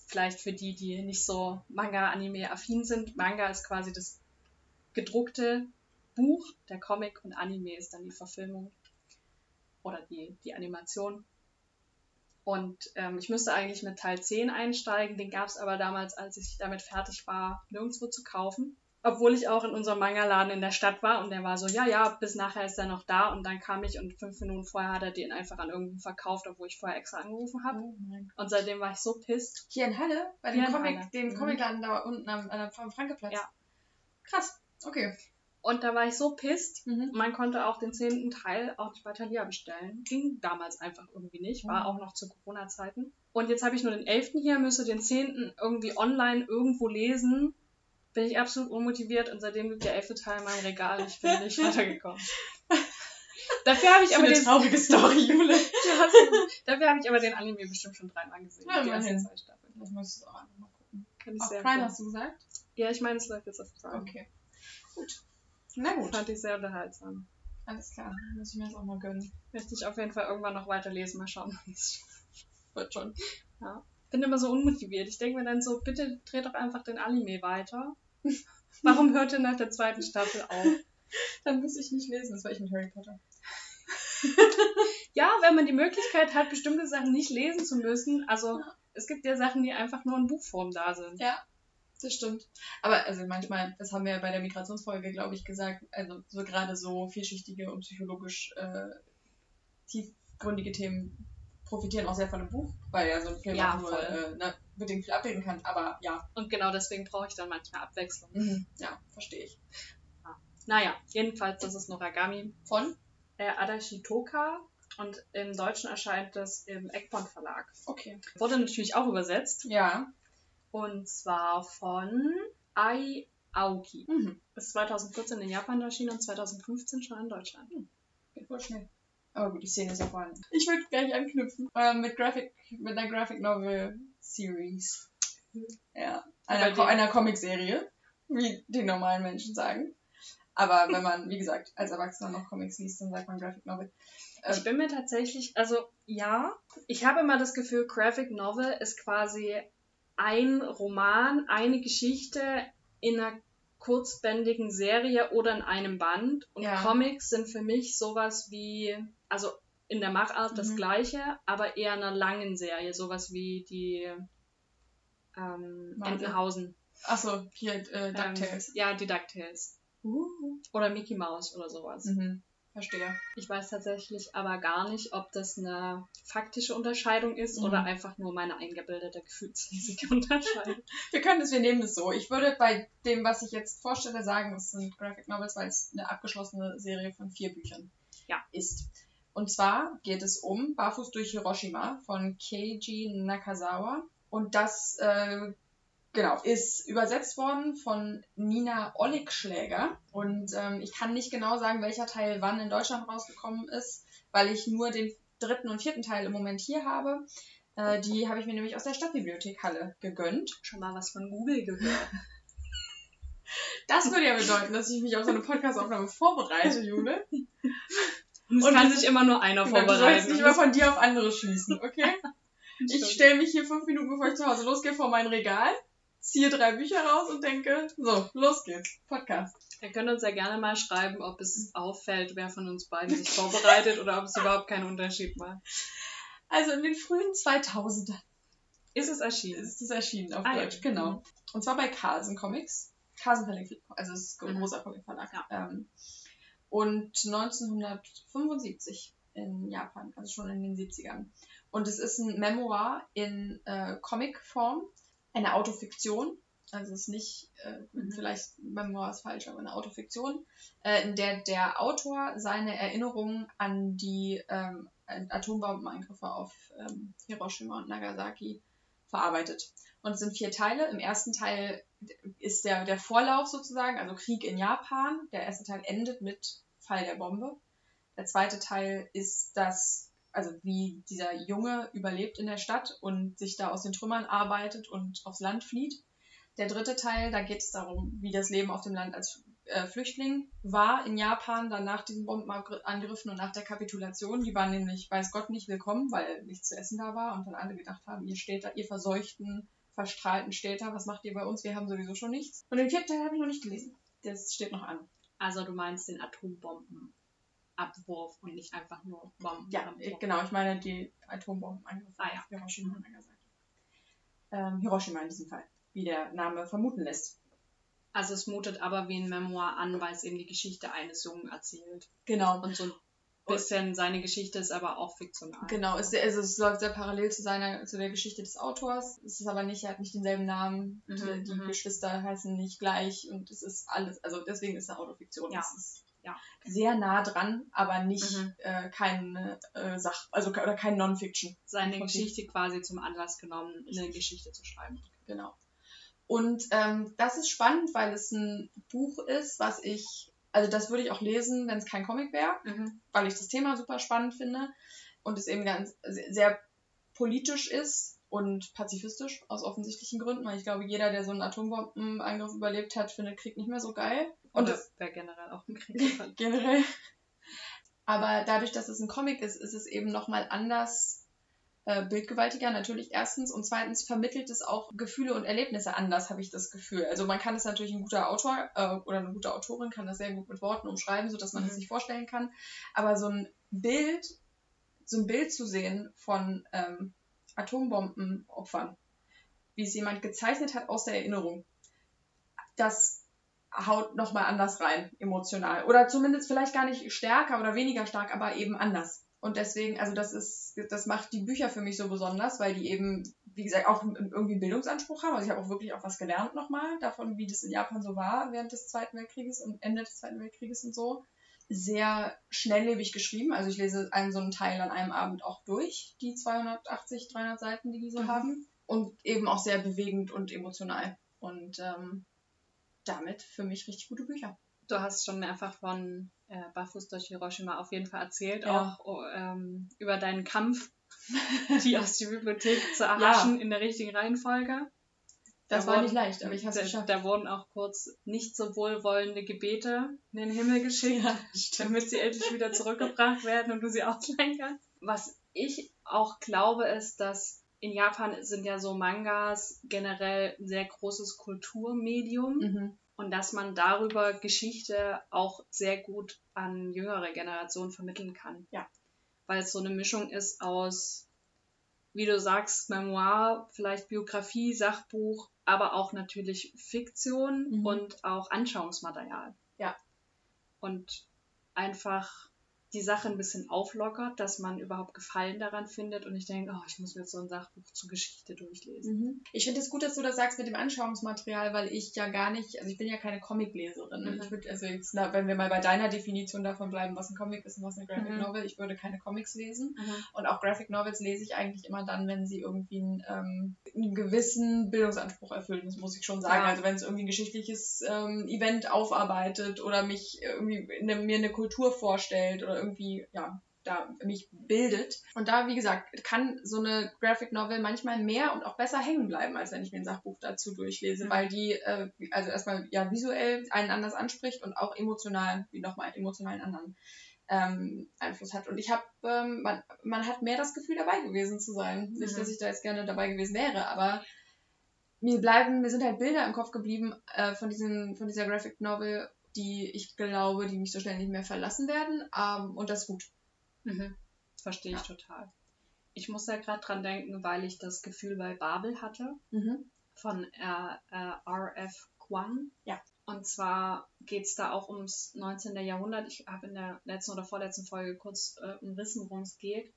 Vielleicht für die, die nicht so Manga-Anime-affin sind. Manga ist quasi das gedruckte Buch, der Comic und Anime ist dann die Verfilmung oder die, die Animation. Und ähm, ich müsste eigentlich mit Teil 10 einsteigen, den gab es aber damals, als ich damit fertig war, nirgendwo zu kaufen. Obwohl ich auch in unserem Manga-Laden in der Stadt war und der war so, ja, ja, bis nachher ist er noch da und dann kam ich und fünf Minuten vorher hat er den einfach an irgendwen verkauft, obwohl ich vorher extra angerufen habe. Oh. Und seitdem war ich so pisst. Hier in Halle, bei dem Comic, Halle. dem Mhm. Comicladen da unten am, äh, am Frankeplatz. Ja. Krass. Okay. Und da war ich so pisst. Mhm. Man konnte auch den zehnten Teil auch nicht bei Thalia bestellen. Ging damals einfach irgendwie nicht. War Mhm. auch noch zu Corona-Zeiten. Und jetzt habe ich nur den 11. hier, müsste den 10. irgendwie online irgendwo lesen. Bin ich absolut unmotiviert und seitdem liegt der 11. Teil in meinem Regal. Ich bin nicht [LAUGHS] weitergekommen. Dafür habe ich So aber eine den, traurige Story, Jule. [LAUGHS] Ja, dafür habe ich aber den Anime bestimmt schon dreimal gesehen. Ja, die ersten zwei Staffeln. Das musst du auch einfach mal gucken. Kann ich Auf sehr Prime hast du gesagt? Ja, ich meine, es läuft jetzt auf Prime. Okay. Gut. Na gut. Fand ich sehr unterhaltsam. Alles klar. Muss ich mir das auch mal gönnen. Möchte ich auf jeden Fall irgendwann noch weiterlesen. Mal schauen, [LAUGHS] Wird schon. bin immer so unmotiviert. Ich denke mir dann so, bitte dreht doch einfach den Anime weiter. [LAUGHS] Warum hört ihr nach der zweiten Staffel auf? [LAUGHS] Dann muss ich nicht lesen. Das war ich mit Harry Potter. Ja, wenn man die Möglichkeit hat, bestimmte Sachen nicht lesen zu müssen. Also Ja. es gibt ja Sachen, die einfach nur in Buchform da sind. Ja, das stimmt. Aber also manchmal, das haben wir ja bei der Migrationsfolge, glaube ich, gesagt, also so gerade so vielschichtige und psychologisch äh, tiefgründige Themen profitieren auch sehr von einem Buch, weil ja so ein Film Ja, auch nur äh, ne, bedingt viel abbilden kann. Aber ja, Und genau deswegen brauche ich dann manchmal Abwechslung. mhm. ja, verstehe ich. Naja, jedenfalls, das ist Noragami. Von? Äh, Adachi Toka. Und im Deutschen erscheint das im Egmont Verlag. Okay. Wurde natürlich auch übersetzt. Ja. Und zwar von Ai Aoki. Mhm. Ist 2014 in Japan erschienen und 2015 schon in Deutschland. Geht voll schnell. Aber gut, die Szene ist ja vorhanden. Ich würde gleich anknüpfen. Äh, mit Graphic, mit einer Graphic Novel Series. Ja. Einer, Co einer Comicserie, wie die normalen Menschen sagen. Aber wenn man, wie gesagt, als Erwachsener noch Comics liest, dann sagt man Graphic Novel. Ähm, Ich bin mir tatsächlich, also ja, ich habe immer das Gefühl, Graphic Novel ist quasi ein Roman, eine Geschichte in einer kurzbändigen Serie oder in einem Band. Und Ja. Comics sind für mich sowas wie, also in der Machart das Mhm. gleiche, aber eher in einer langen Serie, sowas wie die ähm. Entenhausen. Achso, hier äh, DuckTales. Ähm, ja, die DuckTales. Uh. Oder Mickey Mouse oder sowas. Mhm. Verstehe. Ich weiß tatsächlich aber gar nicht, ob das eine faktische Unterscheidung ist Mhm. oder einfach nur meine eingebildete gefühlsmäßige [LAUGHS] Unterscheidung. Wir können es, wir nehmen es so. Ich würde bei dem, was ich jetzt vorstelle, sagen, es sind Graphic Novels, weil es eine abgeschlossene Serie von vier Büchern Ja. ist. Und zwar geht es um Barfuß durch Hiroshima von Keiji Nakazawa. Und das äh, genau ist übersetzt worden von Nina Olligschläger. Und ähm, ich kann nicht genau sagen, welcher Teil wann in Deutschland rausgekommen ist, weil ich nur den dritten und vierten Teil im Moment hier habe. Äh, die habe ich mir nämlich aus der Stadtbibliothek Halle gegönnt. Schon mal was von Google gehört. [LAUGHS] Das würde ja bedeuten, dass ich mich auf so eine Podcast-Aufnahme vorbereite, Jule. Und es Und kann sich immer nur einer Du sollst vorbereiten. nicht immer von dir auf andere schließen, okay? [LAUGHS] Ich stelle mich hier fünf Minuten, bevor ich zu Hause losgehe, vor mein Regal, ziehe drei Bücher raus und denke, so, los geht's. Podcast. Ihr könnt uns ja gerne mal schreiben, ob es auffällt, wer von uns beiden sich vorbereitet oder ob es überhaupt keinen Unterschied macht. Also in den frühen 2000ern Ist es erschienen? ist es erschienen auf Ah, ja. Deutsch, genau. Und zwar bei Carlsen Comics. Carlsen Verlag, also es ist ein Mhm. großer Comic Verlag. Ja. Ähm, und 1975 in Japan, also schon in den 70ern. Und es ist ein Memoir in äh, Comicform, eine Autofiktion. Also es ist nicht, äh, Mhm. vielleicht Memoir ist falsch, aber eine Autofiktion, äh, in der der Autor seine Erinnerungen an die ähm, Atombombenangriffe auf ähm, Hiroshima und Nagasaki verarbeitet. Und es sind vier Teile. Im ersten Teil ist der, der Vorlauf sozusagen, also Krieg in Japan. Der erste Teil endet mit Fall der Bombe. Der zweite Teil ist das, also wie dieser Junge überlebt in der Stadt und sich da aus den Trümmern arbeitet und aufs Land flieht. Der dritte Teil, da geht es darum, wie das Leben auf dem Land als äh, Flüchtling war in Japan, dann nach diesen Bombenangriffen und nach der Kapitulation. Die waren nämlich, weiß Gott, nicht willkommen, weil nichts zu essen da war und dann alle gedacht haben, ihr da, ihr verseuchten, verstrahlten Städter, was macht ihr bei uns? Wir haben sowieso schon nichts. Und den vierten Teil habe ich noch nicht gelesen. Das steht noch an. Also du meinst den Atombombenabwurf und nicht einfach nur Bomben. Ja, Abwurf. genau, ich meine die Atombombenangriffe Ah, ja. Hiroshima und Nagasaki. Ähm, Hiroshima in diesem Fall, wie der Name vermuten lässt. Also es mutet aber wie ein Memoir an, weil es eben die Geschichte eines Jungen erzählt. Genau. Und so ein bisschen seine Geschichte ist aber auch fiktional. Genau, es, also es läuft sehr parallel zu seiner, zu der Geschichte des Autors. Es ist aber nicht, er hat nicht denselben Namen. Mhm, die die mhm. Geschwister heißen nicht gleich und es ist alles, also deswegen ist es Autofiktion. Ja. Es ist Ja. sehr nah dran, aber nicht Mhm. äh, keine äh, Sach, also oder kein Non-Fiction. Seine. Geschichte quasi zum Anlass genommen, eine Geschichte zu schreiben. Genau. Und ähm, das ist spannend, weil es ein Buch ist, was ich, also das würde ich auch lesen, wenn es kein Comic wäre, weil ich das Thema super spannend finde und es eben ganz sehr politisch ist und pazifistisch aus offensichtlichen Gründen, weil ich glaube, jeder, der so einen Atombombenangriff überlebt hat, findet Krieg nicht mehr so geil. Und Und das [LAUGHS] wäre generell auch ein Krieg. [LAUGHS] generell. Aber dadurch, dass es ein Comic ist, ist es eben nochmal anders äh, bildgewaltiger, natürlich erstens. Und zweitens vermittelt es auch Gefühle und Erlebnisse anders, habe ich das Gefühl. Also man kann es natürlich, ein guter Autor äh, oder eine gute Autorin kann das sehr gut mit Worten umschreiben, sodass man Mhm. es sich vorstellen kann. Aber so ein Bild, so ein Bild zu sehen von ähm, Atombombenopfern, wie es jemand gezeichnet hat aus der Erinnerung, das haut nochmal anders rein, emotional. Oder zumindest vielleicht gar nicht stärker oder weniger stark, aber eben anders. Und deswegen, also das ist, das macht die Bücher für mich so besonders, weil die eben, wie gesagt, auch irgendwie einen Bildungsanspruch haben. Also ich habe auch wirklich auch was gelernt nochmal davon, wie das in Japan so war während des Zweiten Weltkrieges und Ende des Zweiten Weltkrieges und so. Sehr schnelllebig geschrieben. Also ich lese einen so einen Teil an einem Abend auch durch, die 280, 300 Seiten, die die so Mhm. haben. Und eben auch sehr bewegend und emotional. Und ähm, damit für mich richtig gute Bücher. Du hast schon mehrfach von äh, Barfuß durch Hiroshima auf jeden Fall erzählt, Ja. auch oh, ähm, über deinen Kampf, [LAUGHS] die aus der Bibliothek zu erhaschen in der richtigen Reihenfolge. Das Da war wurden- nicht leicht, aber ich habe es geschafft. da wurden auch kurz nicht so wohlwollende Gebete in den Himmel geschickt, [LAUGHS] damit sie endlich wieder zurückgebracht werden und du sie [LAUGHS] ausleihen kannst. Was ich auch glaube, ist, dass in Japan sind ja so Mangas generell ein sehr großes Kulturmedium Mhm. und dass man darüber Geschichte auch sehr gut an jüngere Generationen vermitteln kann. Ja. Weil es so eine Mischung ist aus, wie du sagst, Memoir, vielleicht Biografie, Sachbuch, aber auch natürlich Fiktion Mhm. und auch Anschauungsmaterial. Ja. Und einfach die Sache ein bisschen auflockert, dass man überhaupt Gefallen daran findet und ich denke, oh, ich muss mir jetzt so ein Sachbuch zur Geschichte durchlesen. Mhm. Ich finde es gut, dass du das sagst mit dem Anschauungsmaterial, weil ich ja gar nicht, also ich bin ja keine Comicleserin. Mhm. Ich würde, also jetzt, na, wenn wir mal bei deiner Definition davon bleiben, was ein Comic ist und was eine Graphic Mhm. Novel, ich würde keine Comics lesen. Und auch Graphic Novels lese ich eigentlich immer dann, wenn sie irgendwie einen, ähm, einen gewissen Bildungsanspruch erfüllen, das muss ich schon sagen. Ja. Also wenn es irgendwie ein geschichtliches ähm, Event aufarbeitet oder mich irgendwie eine, mir eine Kultur vorstellt oder irgendwie, ja, da mich bildet. Und da, wie gesagt, kann so eine Graphic Novel manchmal mehr und auch besser hängen bleiben, als wenn ich mir ein Sachbuch dazu durchlese, Mhm. weil die, äh, also erstmal ja visuell einen anders anspricht und auch emotional, wie nochmal emotionalen anderen ähm, Einfluss hat. Und ich habe, ähm, man, man hat mehr das Gefühl, dabei gewesen zu sein. Nicht, Mhm. dass ich da jetzt gerne dabei gewesen wäre, aber mir bleiben, mir sind halt Bilder im Kopf geblieben äh, von, diesen, von dieser Graphic Novel, die ich glaube, die mich so schnell nicht mehr verlassen werden. Ähm, und das ist gut. Mhm. Verstehe ich Ja. total. Ich muss da gerade dran denken, weil ich das Gefühl bei Babel hatte Mhm. von äh, äh, R.F. Kuang. Ja. Und zwar geht es da auch ums 19. Jahrhundert. Ich habe in der letzten oder vorletzten Folge kurz äh, umrissen, worum es geht.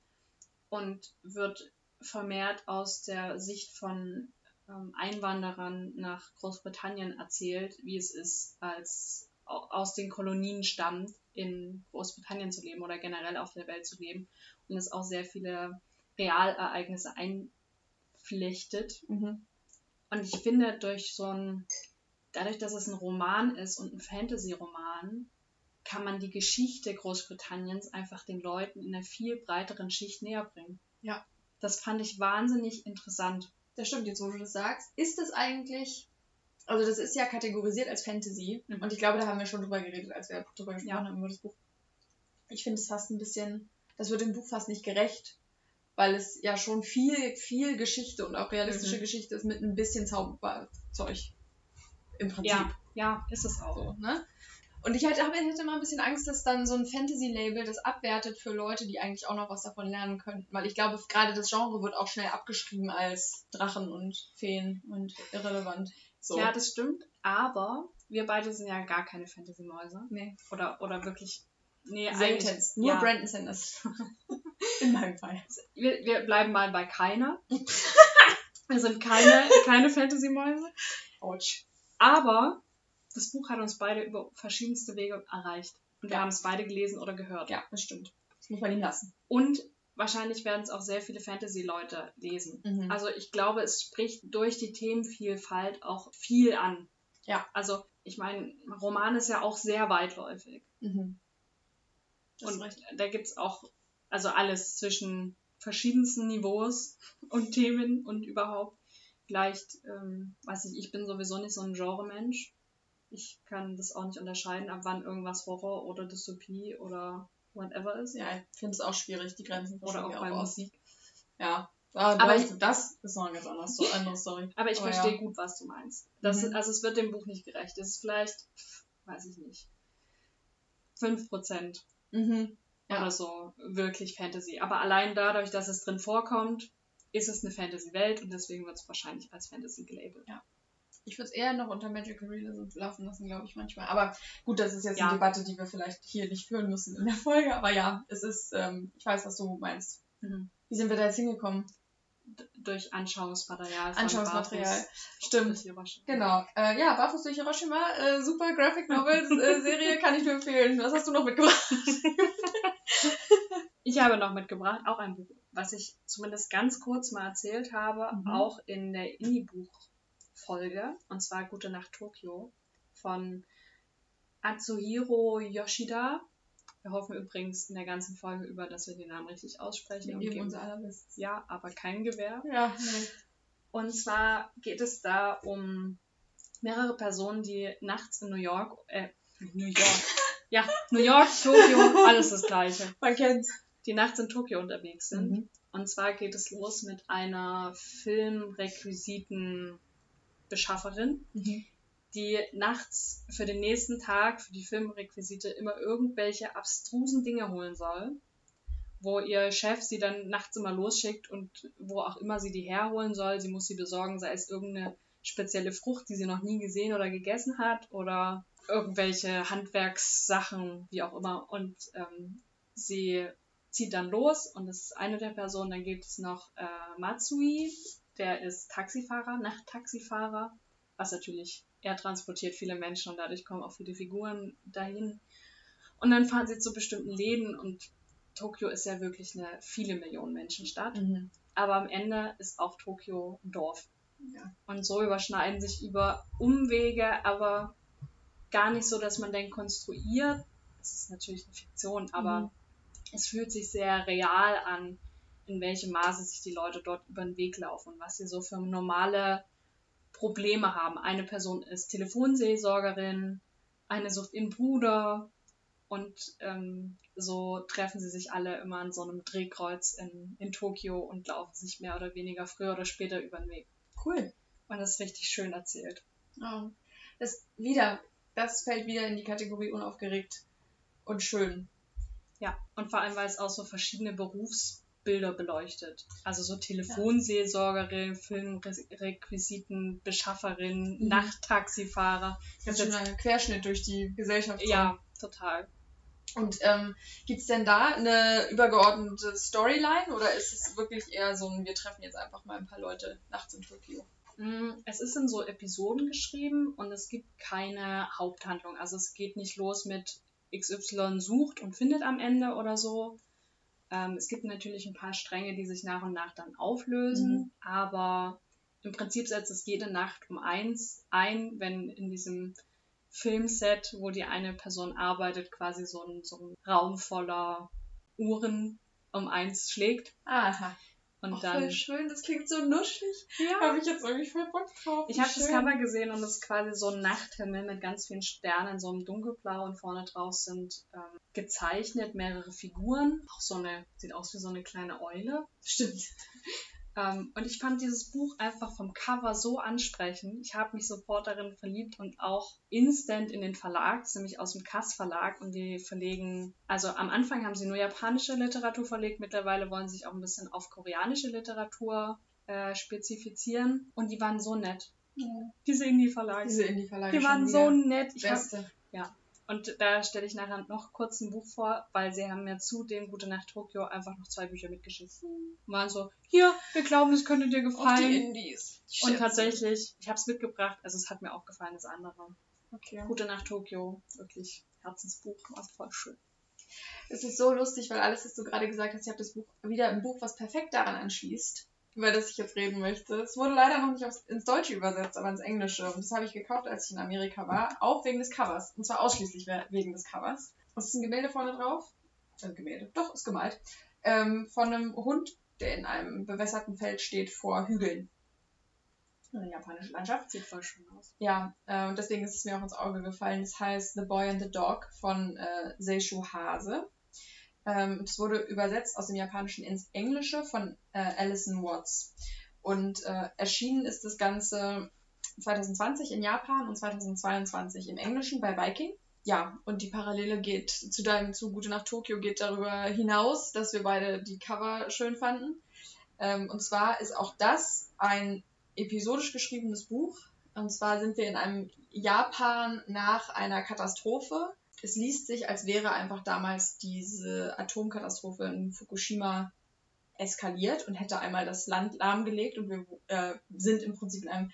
Und wird vermehrt aus der Sicht von ähm, Einwanderern nach Großbritannien erzählt, wie es ist, als aus den Kolonien stammt, in Großbritannien zu leben oder generell auf der Welt zu leben. Und es auch sehr viele Realereignisse einflechtet. Mhm. Und ich finde, durch so ein, dadurch, dass es ein Roman ist und ein Fantasy-Roman, kann man die Geschichte Großbritanniens einfach den Leuten in einer viel breiteren Schicht näher bringen. Ja. Das fand ich wahnsinnig interessant. Das stimmt, jetzt wo du das sagst. Ist es eigentlich, also das ist ja kategorisiert als Fantasy Mhm. und ich glaube, da haben wir schon drüber geredet, als wir drüber gesprochen Ja. haben über das Buch. Ich finde es fast ein bisschen, das wird dem Buch fast nicht gerecht, weil es ja schon viel, viel Geschichte und auch realistische Mhm. Geschichte ist mit ein bisschen Zauberzeug im Prinzip. Ja, ja, ist es auch. So, ne? Und ich hatte, ich hatte immer ein bisschen Angst, dass dann so ein Fantasy-Label das abwertet für Leute, die eigentlich auch noch was davon lernen könnten. Weil ich glaube, gerade das Genre wird auch schnell abgeschrieben als Drachen und Feen und irrelevant. So. Ja, das stimmt. Aber wir beide sind ja gar keine Fantasy-Mäuse. nee. Oder, oder wirklich. Nee, Seltenst. Nur ja. Brandon Sanders. [LAUGHS] In meinem Fall. Wir, wir bleiben mal bei keiner. [LAUGHS] wir sind keine, keine Fantasy-Mäuse. Autsch. Aber das Buch hat uns beide über verschiedenste Wege erreicht. Und wir Ja. haben es beide gelesen oder gehört. Ja, das stimmt. Das muss man ihm lassen. Und wahrscheinlich werden es auch sehr viele Fantasy-Leute lesen. Mhm. Also ich glaube, es spricht durch die Themenvielfalt auch viel an. Ja. Also ich meine, Roman ist ja auch sehr weitläufig. Mhm. Und da gibt es auch also alles zwischen verschiedensten Niveaus [LAUGHS] und Themen und überhaupt. Vielleicht, ähm, weiß ich, ich bin sowieso nicht so ein Genre-Mensch. Ich kann das auch nicht unterscheiden, ab wann irgendwas Horror oder Dystopie oder whatever ist. Ja, ich finde es auch schwierig, die Grenzen Oder auch bei ja aus. Musik. Ja. Ah, Aber ich- das ist noch eine ganz anders, so andere Story. [LAUGHS] Aber ich Aber verstehe ja. gut, was du meinst. Das, Mhm. Also es wird dem Buch nicht gerecht. Es ist vielleicht, weiß ich nicht, 5% Mhm. Ja. oder so wirklich Fantasy. Aber allein dadurch, dass es drin vorkommt, ist es eine Fantasy-Welt und deswegen wird es wahrscheinlich als Fantasy gelabelt. Ich würde es eher noch unter Magical Realism laufen lassen, glaube ich, manchmal. Aber gut, das ist jetzt Ja. eine Debatte, die wir vielleicht hier nicht führen müssen in der Folge. Aber ja, es ist, ähm, ich weiß, was du meinst. Mhm. Wie sind wir da jetzt hingekommen? Durch Anschauungsmaterial. Anschauungsmaterial. Stimmt. Genau. Äh, ja, Barfuß durch Hiroshima, äh, super Graphic Novels äh, [LAUGHS] Serie, kann ich nur empfehlen. Was hast du noch mitgebracht? [LAUGHS] Ich habe noch mitgebracht, auch ein Buch, was ich zumindest ganz kurz mal erzählt habe, Mhm. auch in der Indie-Buch-Folge, und zwar Gute Nacht Tokio von Atsuhiro Yoshida. Wir hoffen übrigens in der ganzen Folge über, dass wir den Namen richtig aussprechen. Wir und geben unser allerbestes. ja, aber kein Gewehr. Ja, nee. Und zwar geht es da um mehrere Personen, die nachts in New York, äh, New York, [LAUGHS] ja, New York, Tokio, alles das Gleiche, Man kennt's. die nachts in Tokio unterwegs sind. Mhm. Und zwar geht es los mit einer Filmrequisitenbeschafferin, Mhm. die nachts für den nächsten Tag, für die Filmrequisite, immer irgendwelche abstrusen Dinge holen soll, wo ihr Chef sie dann nachts immer losschickt und wo auch immer sie die herholen soll. Sie muss sie besorgen, sei es irgendeine spezielle Frucht, die sie noch nie gesehen oder gegessen hat oder irgendwelche Handwerkssachen, wie auch immer. Und ähm, sie zieht dann los und das ist eine der Personen. Dann gibt es noch äh, Matsui, der ist Taxifahrer, Nachttaxifahrer, was natürlich, er transportiert viele Menschen und dadurch kommen auch viele Figuren dahin. Und dann fahren sie zu bestimmten Läden und Tokio ist ja wirklich eine viele Millionen Menschen Stadt. Mhm. Aber am Ende ist auch Tokio ein Dorf. Ja. Und so überschneiden sich über Umwege, aber gar nicht so, dass man denkt, konstruiert. Es ist natürlich eine Fiktion, aber Mhm. es fühlt sich sehr real an, in welchem Maße sich die Leute dort über den Weg laufen und was sie so für normale Probleme haben. Eine Person ist Telefonseelsorgerin, eine sucht ihren Bruder und ähm, so treffen sie sich alle immer an so einem Drehkreuz in, in Tokio und laufen sich mehr oder weniger früher oder später über den Weg. Cool. Und das ist richtig schön erzählt. Ja. Das wieder, das fällt wieder in die Kategorie unaufgeregt und schön. Ja, und vor allem, weil es auch so verschiedene Berufsbilder beleuchtet. Also so Telefonseelsorgerin, Filmrequisiten, Beschafferin, Mhm. Nachttaxifahrer. Das ist schöner Querschnitt durch die Gesellschaft. Ja, total. Und ähm, gibt es denn da eine übergeordnete Storyline oder ist es wirklich eher so ein, wir treffen jetzt einfach mal ein paar Leute nachts in Tokio? Mm, Es ist in so Episoden geschrieben und es gibt keine Haupthandlung. Also es geht nicht los mit XY sucht und findet am Ende oder so. Ähm, es gibt natürlich ein paar Stränge, die sich nach und nach dann auflösen, Mhm. aber im Prinzip setzt es jede Nacht um eins ein, wenn in diesem Filmset, wo die eine Person arbeitet, quasi so ein, so ein Raum voller Uhren um eins schlägt. Aha. Und Och, dann voll schön, das klingt so nuschig. ja, Habe ich jetzt irgendwie voll Bock drauf. Ich habe das. Cover gesehen und es ist quasi so ein Nachthimmel mit ganz vielen Sternen, so einem dunkelblau und vorne drauf sind ähm, gezeichnet mehrere Figuren. Auch so eine, sieht aus wie so eine kleine Eule. [LAUGHS] Stimmt. Ähm, und ich fand dieses Buch einfach vom Cover so ansprechend. Ich habe mich sofort darin verliebt und auch instant in den Verlag, nämlich aus dem Kass Verlag und die verlegen, also am Anfang haben sie nur japanische Literatur verlegt, mittlerweile wollen sie sich auch ein bisschen auf koreanische Literatur äh, spezifizieren und die waren so nett. Ja. Diese Indie-Verlage. Diese Indie-Verlage. Die waren so nett. Ich Beste. Hab, ja, und da stelle ich nachher noch kurz ein Buch vor, weil sie haben mir zu dem Gute Nacht Tokio einfach noch zwei Bücher mitgeschickt. Und waren so, hier, wir glauben, es könnte dir gefallen. die Indies. Die und tatsächlich, ich habe es mitgebracht, also es hat mir auch gefallen, das andere. Okay. Gute Nacht Tokio, wirklich Herzensbuch, war voll schön. Es ist so lustig, weil alles, was du gerade gesagt hast, ich habe das Buch wieder ein Buch, was perfekt daran anschließt über das ich jetzt reden möchte. Es wurde leider noch nicht aufs, ins Deutsche übersetzt, aber ins Englische. Und das habe ich gekauft, als ich in Amerika war. Auch wegen des Covers. Und zwar ausschließlich wegen des Covers. Es ist ein Gemälde vorne drauf. Ein äh, Gemälde. Doch, ist gemalt. Ähm, von einem Hund, der in einem bewässerten Feld steht vor Hügeln. Eine japanische Landschaft. Sieht voll schön aus. Ja, äh, und deswegen ist es mir auch ins Auge gefallen. Es heißt The Boy and the Dog von äh, Seishu Hase. Ähm, es wurde übersetzt aus dem Japanischen ins Englische von äh, Alison Watts. Und äh, erschienen ist das Ganze 2020 in Japan und 2022 im Englischen bei Viking. Ja, und die Parallele geht zu deinem zu Gute Nacht Tokio geht darüber hinaus, dass wir beide die Cover schön fanden. Ähm, und zwar ist auch das ein episodisch geschriebenes Buch. Und zwar sind wir in einem Japan nach einer Katastrophe es liest sich, als wäre einfach damals diese Atomkatastrophe in Fukushima eskaliert und hätte einmal das Land lahmgelegt und wir äh, sind im Prinzip in einem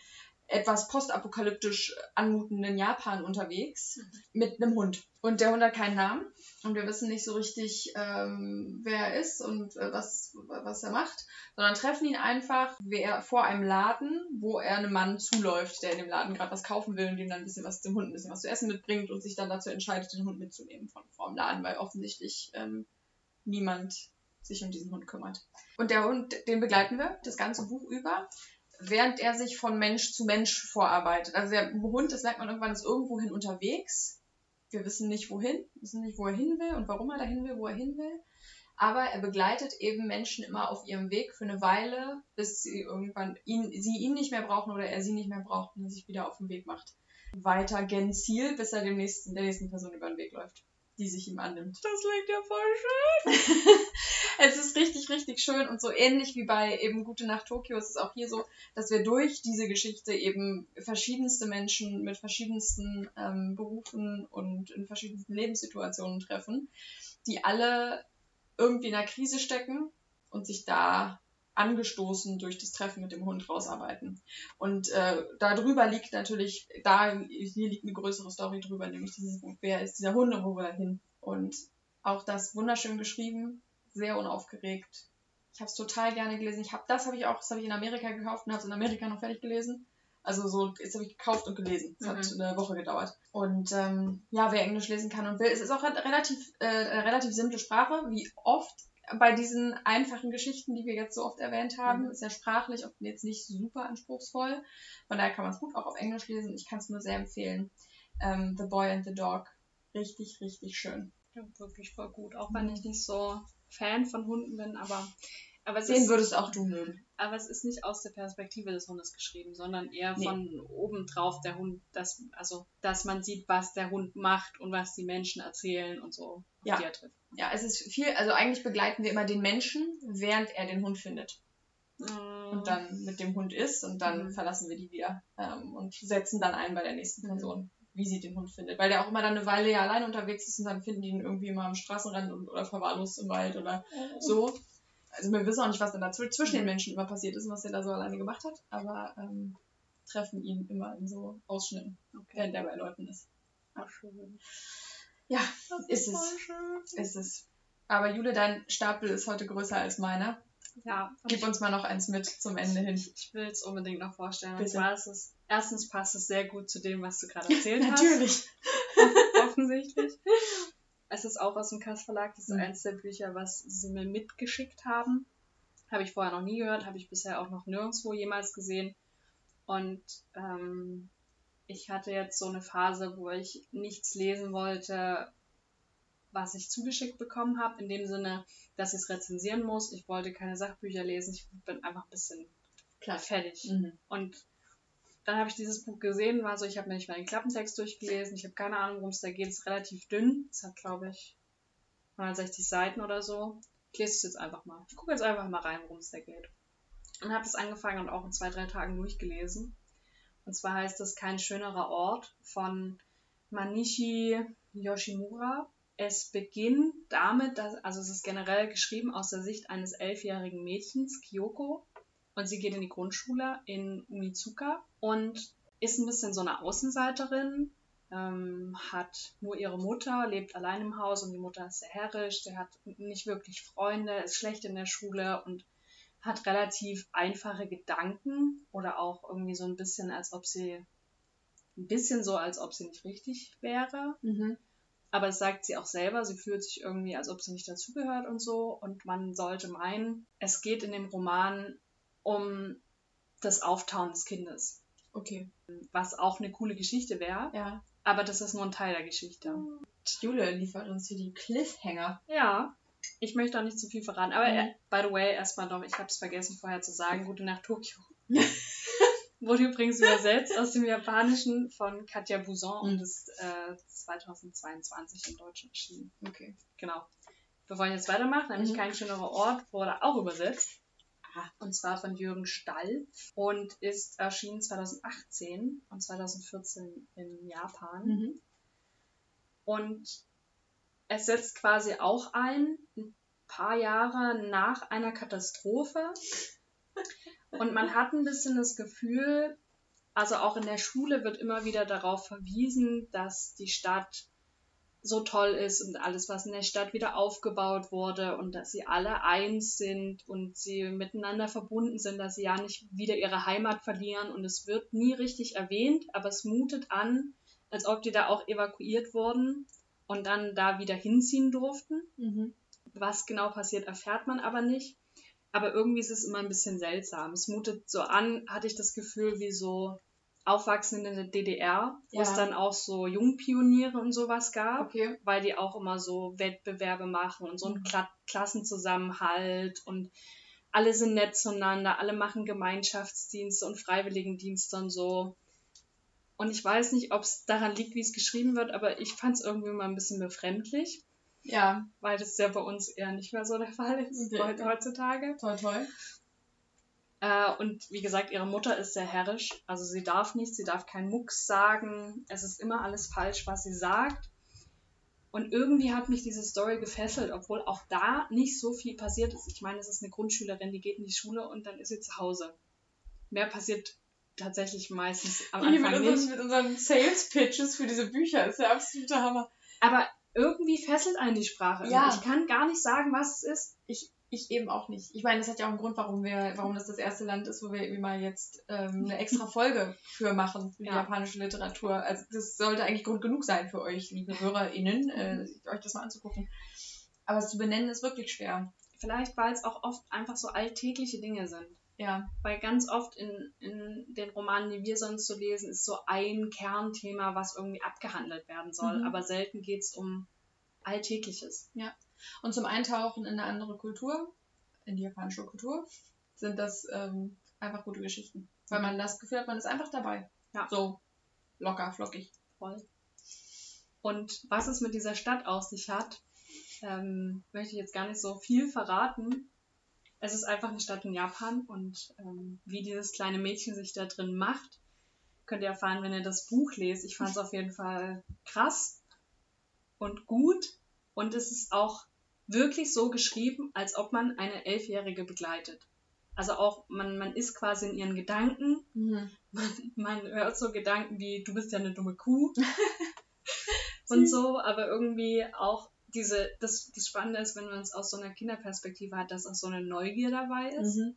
etwas postapokalyptisch anmutenden Japan unterwegs mhm. mit einem Hund. Und der Hund hat keinen Namen und wir wissen nicht so richtig, ähm, wer er ist und äh, was, was er macht, sondern treffen ihn einfach wer, vor einem Laden, wo er einem Mann zuläuft, der in dem Laden gerade was kaufen will und ihm dann ein bisschen was dem Hund ein bisschen was zu essen mitbringt und sich dann dazu entscheidet, den Hund mitzunehmen von vor dem Laden, weil offensichtlich ähm, niemand sich um diesen Hund kümmert. Und der Hund, den begleiten wir das ganze Buch über während er sich von Mensch zu Mensch vorarbeitet. Also der Hund, das merkt man irgendwann, ist irgendwohin unterwegs. Wir wissen nicht wohin, wissen nicht, wo er hin will und warum er dahin will, wo er hin will. Aber er begleitet eben Menschen immer auf ihrem Weg für eine Weile, bis sie irgendwann ihn, sie ihn nicht mehr brauchen oder er sie nicht mehr braucht und sich wieder auf den Weg macht. Weiter gen Ziel, bis er dem nächsten, der nächsten Person über den Weg läuft die sich ihm annimmt. Das klingt ja voll [LAUGHS] schön. es ist richtig, richtig schön und so ähnlich wie bei eben Gute Nacht Tokio ist es auch hier so, dass wir durch diese Geschichte eben verschiedenste Menschen mit verschiedensten ähm, Berufen und in verschiedensten Lebenssituationen treffen, die alle irgendwie in einer Krise stecken und sich da angestoßen durch das Treffen mit dem Hund rausarbeiten. Und äh, darüber liegt natürlich, da hier liegt eine größere Story drüber, nämlich dieses, wer ist dieser Hund und wo will er hin? Und auch das wunderschön geschrieben, sehr unaufgeregt. Ich habe es total gerne gelesen. Ich habe das habe ich auch, das habe ich in Amerika gekauft und habe es in Amerika noch fertig gelesen. Also so, jetzt habe ich gekauft und gelesen. Es mhm. hat eine Woche gedauert. Und ähm, ja, wer Englisch lesen kann und will, es ist auch relativ, äh, relativ simple Sprache, wie oft bei diesen einfachen Geschichten, die wir jetzt so oft erwähnt haben, mhm. ist ja sprachlich auch jetzt nicht super anspruchsvoll. Von daher kann man es gut auch auf Englisch lesen. Ich kann es nur sehr empfehlen. Ähm, the Boy and the Dog. Richtig, richtig schön. Ja, wirklich voll gut. Auch wenn ich nicht so Fan von Hunden bin, aber Den ist, würdest auch du mögen. Aber es ist nicht aus der Perspektive des Hundes geschrieben, sondern eher nee. von oben drauf der Hund, dass, also, dass man sieht, was der Hund macht und was die Menschen erzählen und so, ja. die er trifft. Ja, es ist viel, also eigentlich begleiten wir immer den Menschen, während er den Hund findet. Mm. Und dann mit dem Hund ist und dann mm. verlassen wir die wieder ähm, und setzen dann ein bei der nächsten mhm. Person. Mm wie sie den Hund findet. Weil der auch immer dann eine Weile ja allein unterwegs ist und dann finden die ihn irgendwie immer am Straßenrand oder verwahrlost im Wald oder so also wir wissen auch nicht, was dann da zwischen den Menschen immer passiert ist und was er da so alleine gemacht hat, aber ähm, treffen ihn immer in so Ausschnitten, okay. während er bei Leuten ist. Ach, schön. Ja, ist, ist es. Schön. Ist es. Aber Jule, dein Stapel ist heute größer als meiner. Ja. Gib uns mal noch eins mit zum Ende hin. Ich will es unbedingt noch vorstellen. Bitte. Und zwar ist es, erstens passt es sehr gut zu dem, was du gerade erzählt [LAUGHS] hast. Natürlich. Offensichtlich. Es ist auch aus dem Kass Verlag. Das ist mhm. eins der Bücher, was sie mir mitgeschickt haben. Habe ich vorher noch nie gehört, habe ich bisher auch noch nirgendwo jemals gesehen. Und ähm, ich hatte jetzt so eine Phase, wo ich nichts lesen wollte, was ich zugeschickt bekommen habe, in dem Sinne, dass ich es rezensieren muss. Ich wollte keine Sachbücher lesen, ich bin einfach ein bisschen Klar. fertig. Mhm. Und dann habe ich dieses Buch gesehen, war so, ich habe mir nicht mal den Klappentext durchgelesen, ich habe keine Ahnung, worum es da geht, es ist relativ dünn, es hat, glaube ich, 160 Seiten oder so. Ich lese es jetzt einfach mal. Ich gucke jetzt einfach mal rein, worum es da geht. Und habe es angefangen und auch in zwei, drei Tagen durchgelesen. Und zwar heißt es Kein schönerer Ort von Manishi Yoshimura. Es beginnt damit, dass, also es ist generell geschrieben aus der Sicht eines elfjährigen Mädchens, Kyoko. Und sie geht in die Grundschule in Unizuka und ist ein bisschen so eine Außenseiterin, ähm, hat nur ihre Mutter, lebt allein im Haus und die Mutter ist sehr herrisch, der hat nicht wirklich Freunde, ist schlecht in der Schule und hat relativ einfache Gedanken oder auch irgendwie so ein bisschen, als ob sie ein bisschen so, als ob sie nicht richtig wäre. Mhm. Aber das sagt sie auch selber, sie fühlt sich irgendwie, als ob sie nicht dazugehört und so. Und man sollte meinen, es geht in dem Roman um das Auftauen des Kindes, Okay. was auch eine coole Geschichte wäre. Ja. Aber das ist nur ein Teil der Geschichte. Jule liefert uns hier die Cliffhanger. Ja, ich möchte auch nicht zu viel verraten. Aber Mhm. äh, by the way, erstmal noch, ich habe es vergessen vorher zu sagen, Gute Nacht Tokio. [LAUGHS] Wurde übrigens übersetzt aus dem Japanischen von Katja und Mhm. ist äh, 2022 im Deutschen erschienen. Okay. Genau. Bevor ich jetzt weitermache, nämlich Mhm. kein schönerer Ort, wurde auch übersetzt. Und zwar von Jürgen Stall und ist erschienen 2018 und 2014 in Japan. Mhm. Und es setzt quasi auch ein, ein paar Jahre nach einer Katastrophe. Und man hat ein bisschen das Gefühl, also auch in der Schule wird immer wieder darauf verwiesen, dass die Stadt so toll ist und alles, was in der Stadt wieder aufgebaut wurde und dass sie alle eins sind und sie miteinander verbunden sind, dass sie ja nicht wieder ihre Heimat verlieren und es wird nie richtig erwähnt, aber es mutet an, als ob die da auch evakuiert wurden und dann da wieder hinziehen durften. Mhm. Was genau passiert, erfährt man aber nicht. Aber irgendwie ist es immer ein bisschen seltsam. Es mutet so an, hatte ich das Gefühl, wie so Aufwachsen in der DDR, wo Ja. es dann auch so Jungpioniere und sowas gab, Okay. weil die auch immer so Wettbewerbe machen und so einen Mhm. Kla Klassenzusammenhalt und alle sind nett zueinander, alle machen Gemeinschaftsdienste und Freiwilligendienste und so. Und ich weiß nicht, ob es daran liegt, wie es geschrieben wird, aber ich fand es irgendwie mal ein bisschen befremdlich Ja. weil das ja bei uns eher nicht mehr so der Fall ist Okay. heut- heutzutage. Toll, toll. Äh, und wie gesagt, ihre Mutter ist sehr herrisch. Also sie darf nichts, sie darf keinen Mucks sagen. Es ist immer alles falsch, was sie sagt. Und irgendwie hat mich diese Story gefesselt, obwohl auch da nicht so viel passiert ist. Ich meine, es ist eine Grundschülerin, die geht in die Schule und dann ist sie zu Hause. Mehr passiert tatsächlich meistens am Hier mit Anfang nicht. unseren, mit unseren Sales-Pitches für diese Bücher ist der absolute Hammer. Aber irgendwie fesselt einen die Sprache. Ja. Ich kann gar nicht sagen, was es ist. Ich, ich eben auch nicht. Ich meine, das hat ja auch einen Grund, warum wir, warum das das erste Land ist, wo wir irgendwie mal jetzt ähm, eine extra Folge für machen, für die Ja. japanische Literatur. Also das sollte eigentlich Grund genug sein für euch, liebe HörerInnen, äh, euch das mal anzugucken. Aber es zu benennen ist wirklich schwer. Vielleicht, weil es auch oft einfach so alltägliche Dinge sind. Ja. Weil ganz oft in, in den Romanen, die wir sonst so lesen, ist so ein Kernthema, was irgendwie abgehandelt werden soll. Mhm. Aber selten geht es um Alltägliches. Und zum Eintauchen in eine andere Kultur, in die japanische Kultur, sind das ähm, einfach gute Geschichten. Weil man das Gefühl hat, man ist einfach dabei. Ja. So locker, flockig. Voll. Und was es mit dieser Stadt aus sich hat, ähm, möchte ich jetzt gar nicht so viel verraten. Es ist einfach eine Stadt in Japan und ähm, wie dieses kleine Mädchen sich da drin macht, könnt ihr erfahren, wenn ihr das Buch lest. Ich fand es auf jeden Fall krass und gut und es ist auch wirklich so geschrieben, als ob man eine Elfjährige begleitet. Also auch, man, man ist quasi in ihren Gedanken man hört so Gedanken wie, du bist ja eine dumme Kuh [LAUGHS] und so, aber irgendwie auch diese, das, das Spannende ist, wenn man es aus so einer Kinderperspektive hat, dass auch so eine Neugier dabei ist, Mhm.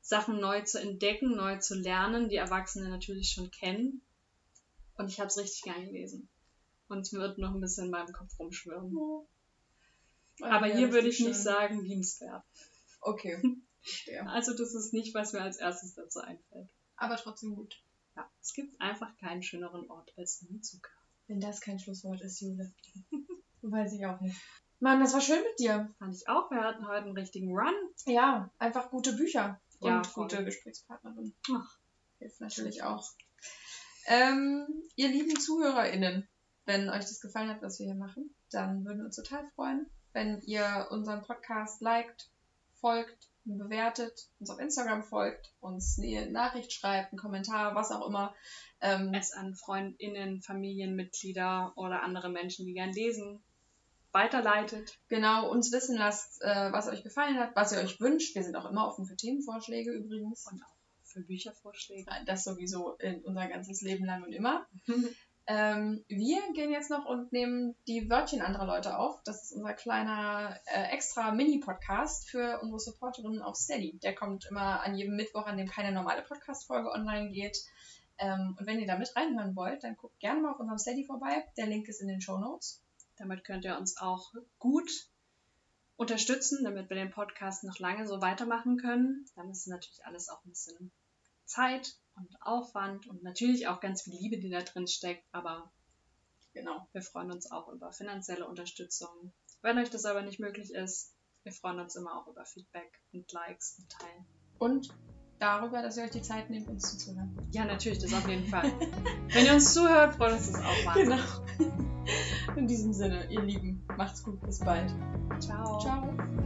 Sachen neu zu entdecken, neu zu lernen, die Erwachsene natürlich schon kennen. Und ich habe es richtig gern gelesen. Und es wird noch ein bisschen in meinem Kopf rumschwirren. Aber Ja, hier würde ich nicht schön. sagen, liebenswert. Okay. [LAUGHS] Verstehe. Also das ist nicht, was mir als erstes dazu einfällt. Aber trotzdem gut. Ja, es gibt einfach keinen schöneren Ort als Nizuka. Wenn das kein Schlusswort ist, Jule. [LAUGHS] Weiß ich auch nicht. Mann, das war schön mit dir. Fand ich auch. Wir hatten heute einen richtigen Run. Ja, einfach gute Bücher Ja, und gute Gesprächspartnerin. Ach. Hilft natürlich auch. Ähm, ihr lieben ZuhörerInnen, wenn euch das gefallen hat, was wir hier machen, dann würden wir uns total freuen, wenn ihr unseren Podcast liked, folgt, bewertet, uns auf Instagram folgt, uns eine Nachricht schreibt, einen Kommentar, was auch immer. Ähm, Es an FreundInnen, Familienmitglieder oder andere Menschen, die gern lesen, weiterleitet. genau uns wissen lasst, äh, was euch gefallen hat, was ihr euch wünscht. Wir sind auch immer offen für Themenvorschläge übrigens. Und auch für Büchervorschläge. Das sowieso in unser ganzes Leben lang und immer. [LAUGHS] Ähm, wir gehen jetzt noch und nehmen die Wörtchen anderer Leute auf. Das ist unser kleiner äh, extra Mini-Podcast für unsere Supporterinnen auf Steady. Der kommt immer an jedem Mittwoch, an dem keine normale Podcast-Folge online geht. Ähm, und wenn ihr da mit reinhören wollt, dann guckt gerne mal auf unserem Steady vorbei. Der Link ist in den Show Notes. Damit könnt ihr uns auch gut unterstützen, damit wir den Podcast noch lange so weitermachen können. Dann ist natürlich alles auch ein bisschen Zeit und Aufwand und natürlich auch ganz viel Liebe, die da drin steckt. Aber Genau. wir freuen uns auch über finanzielle Unterstützung. Wenn euch das aber nicht möglich ist, wir freuen uns immer auch über Feedback und Likes und Teilen. Und darüber, dass ihr euch die Zeit nehmt, uns zuzuhören. Ja, natürlich, das auf jeden Fall. [LAUGHS] Wenn ihr uns zuhört, freut uns das auch wahnsinnig. Genau. [LAUGHS] In diesem Sinne, ihr Lieben, macht's gut, bis bald. Ciao. Ciao.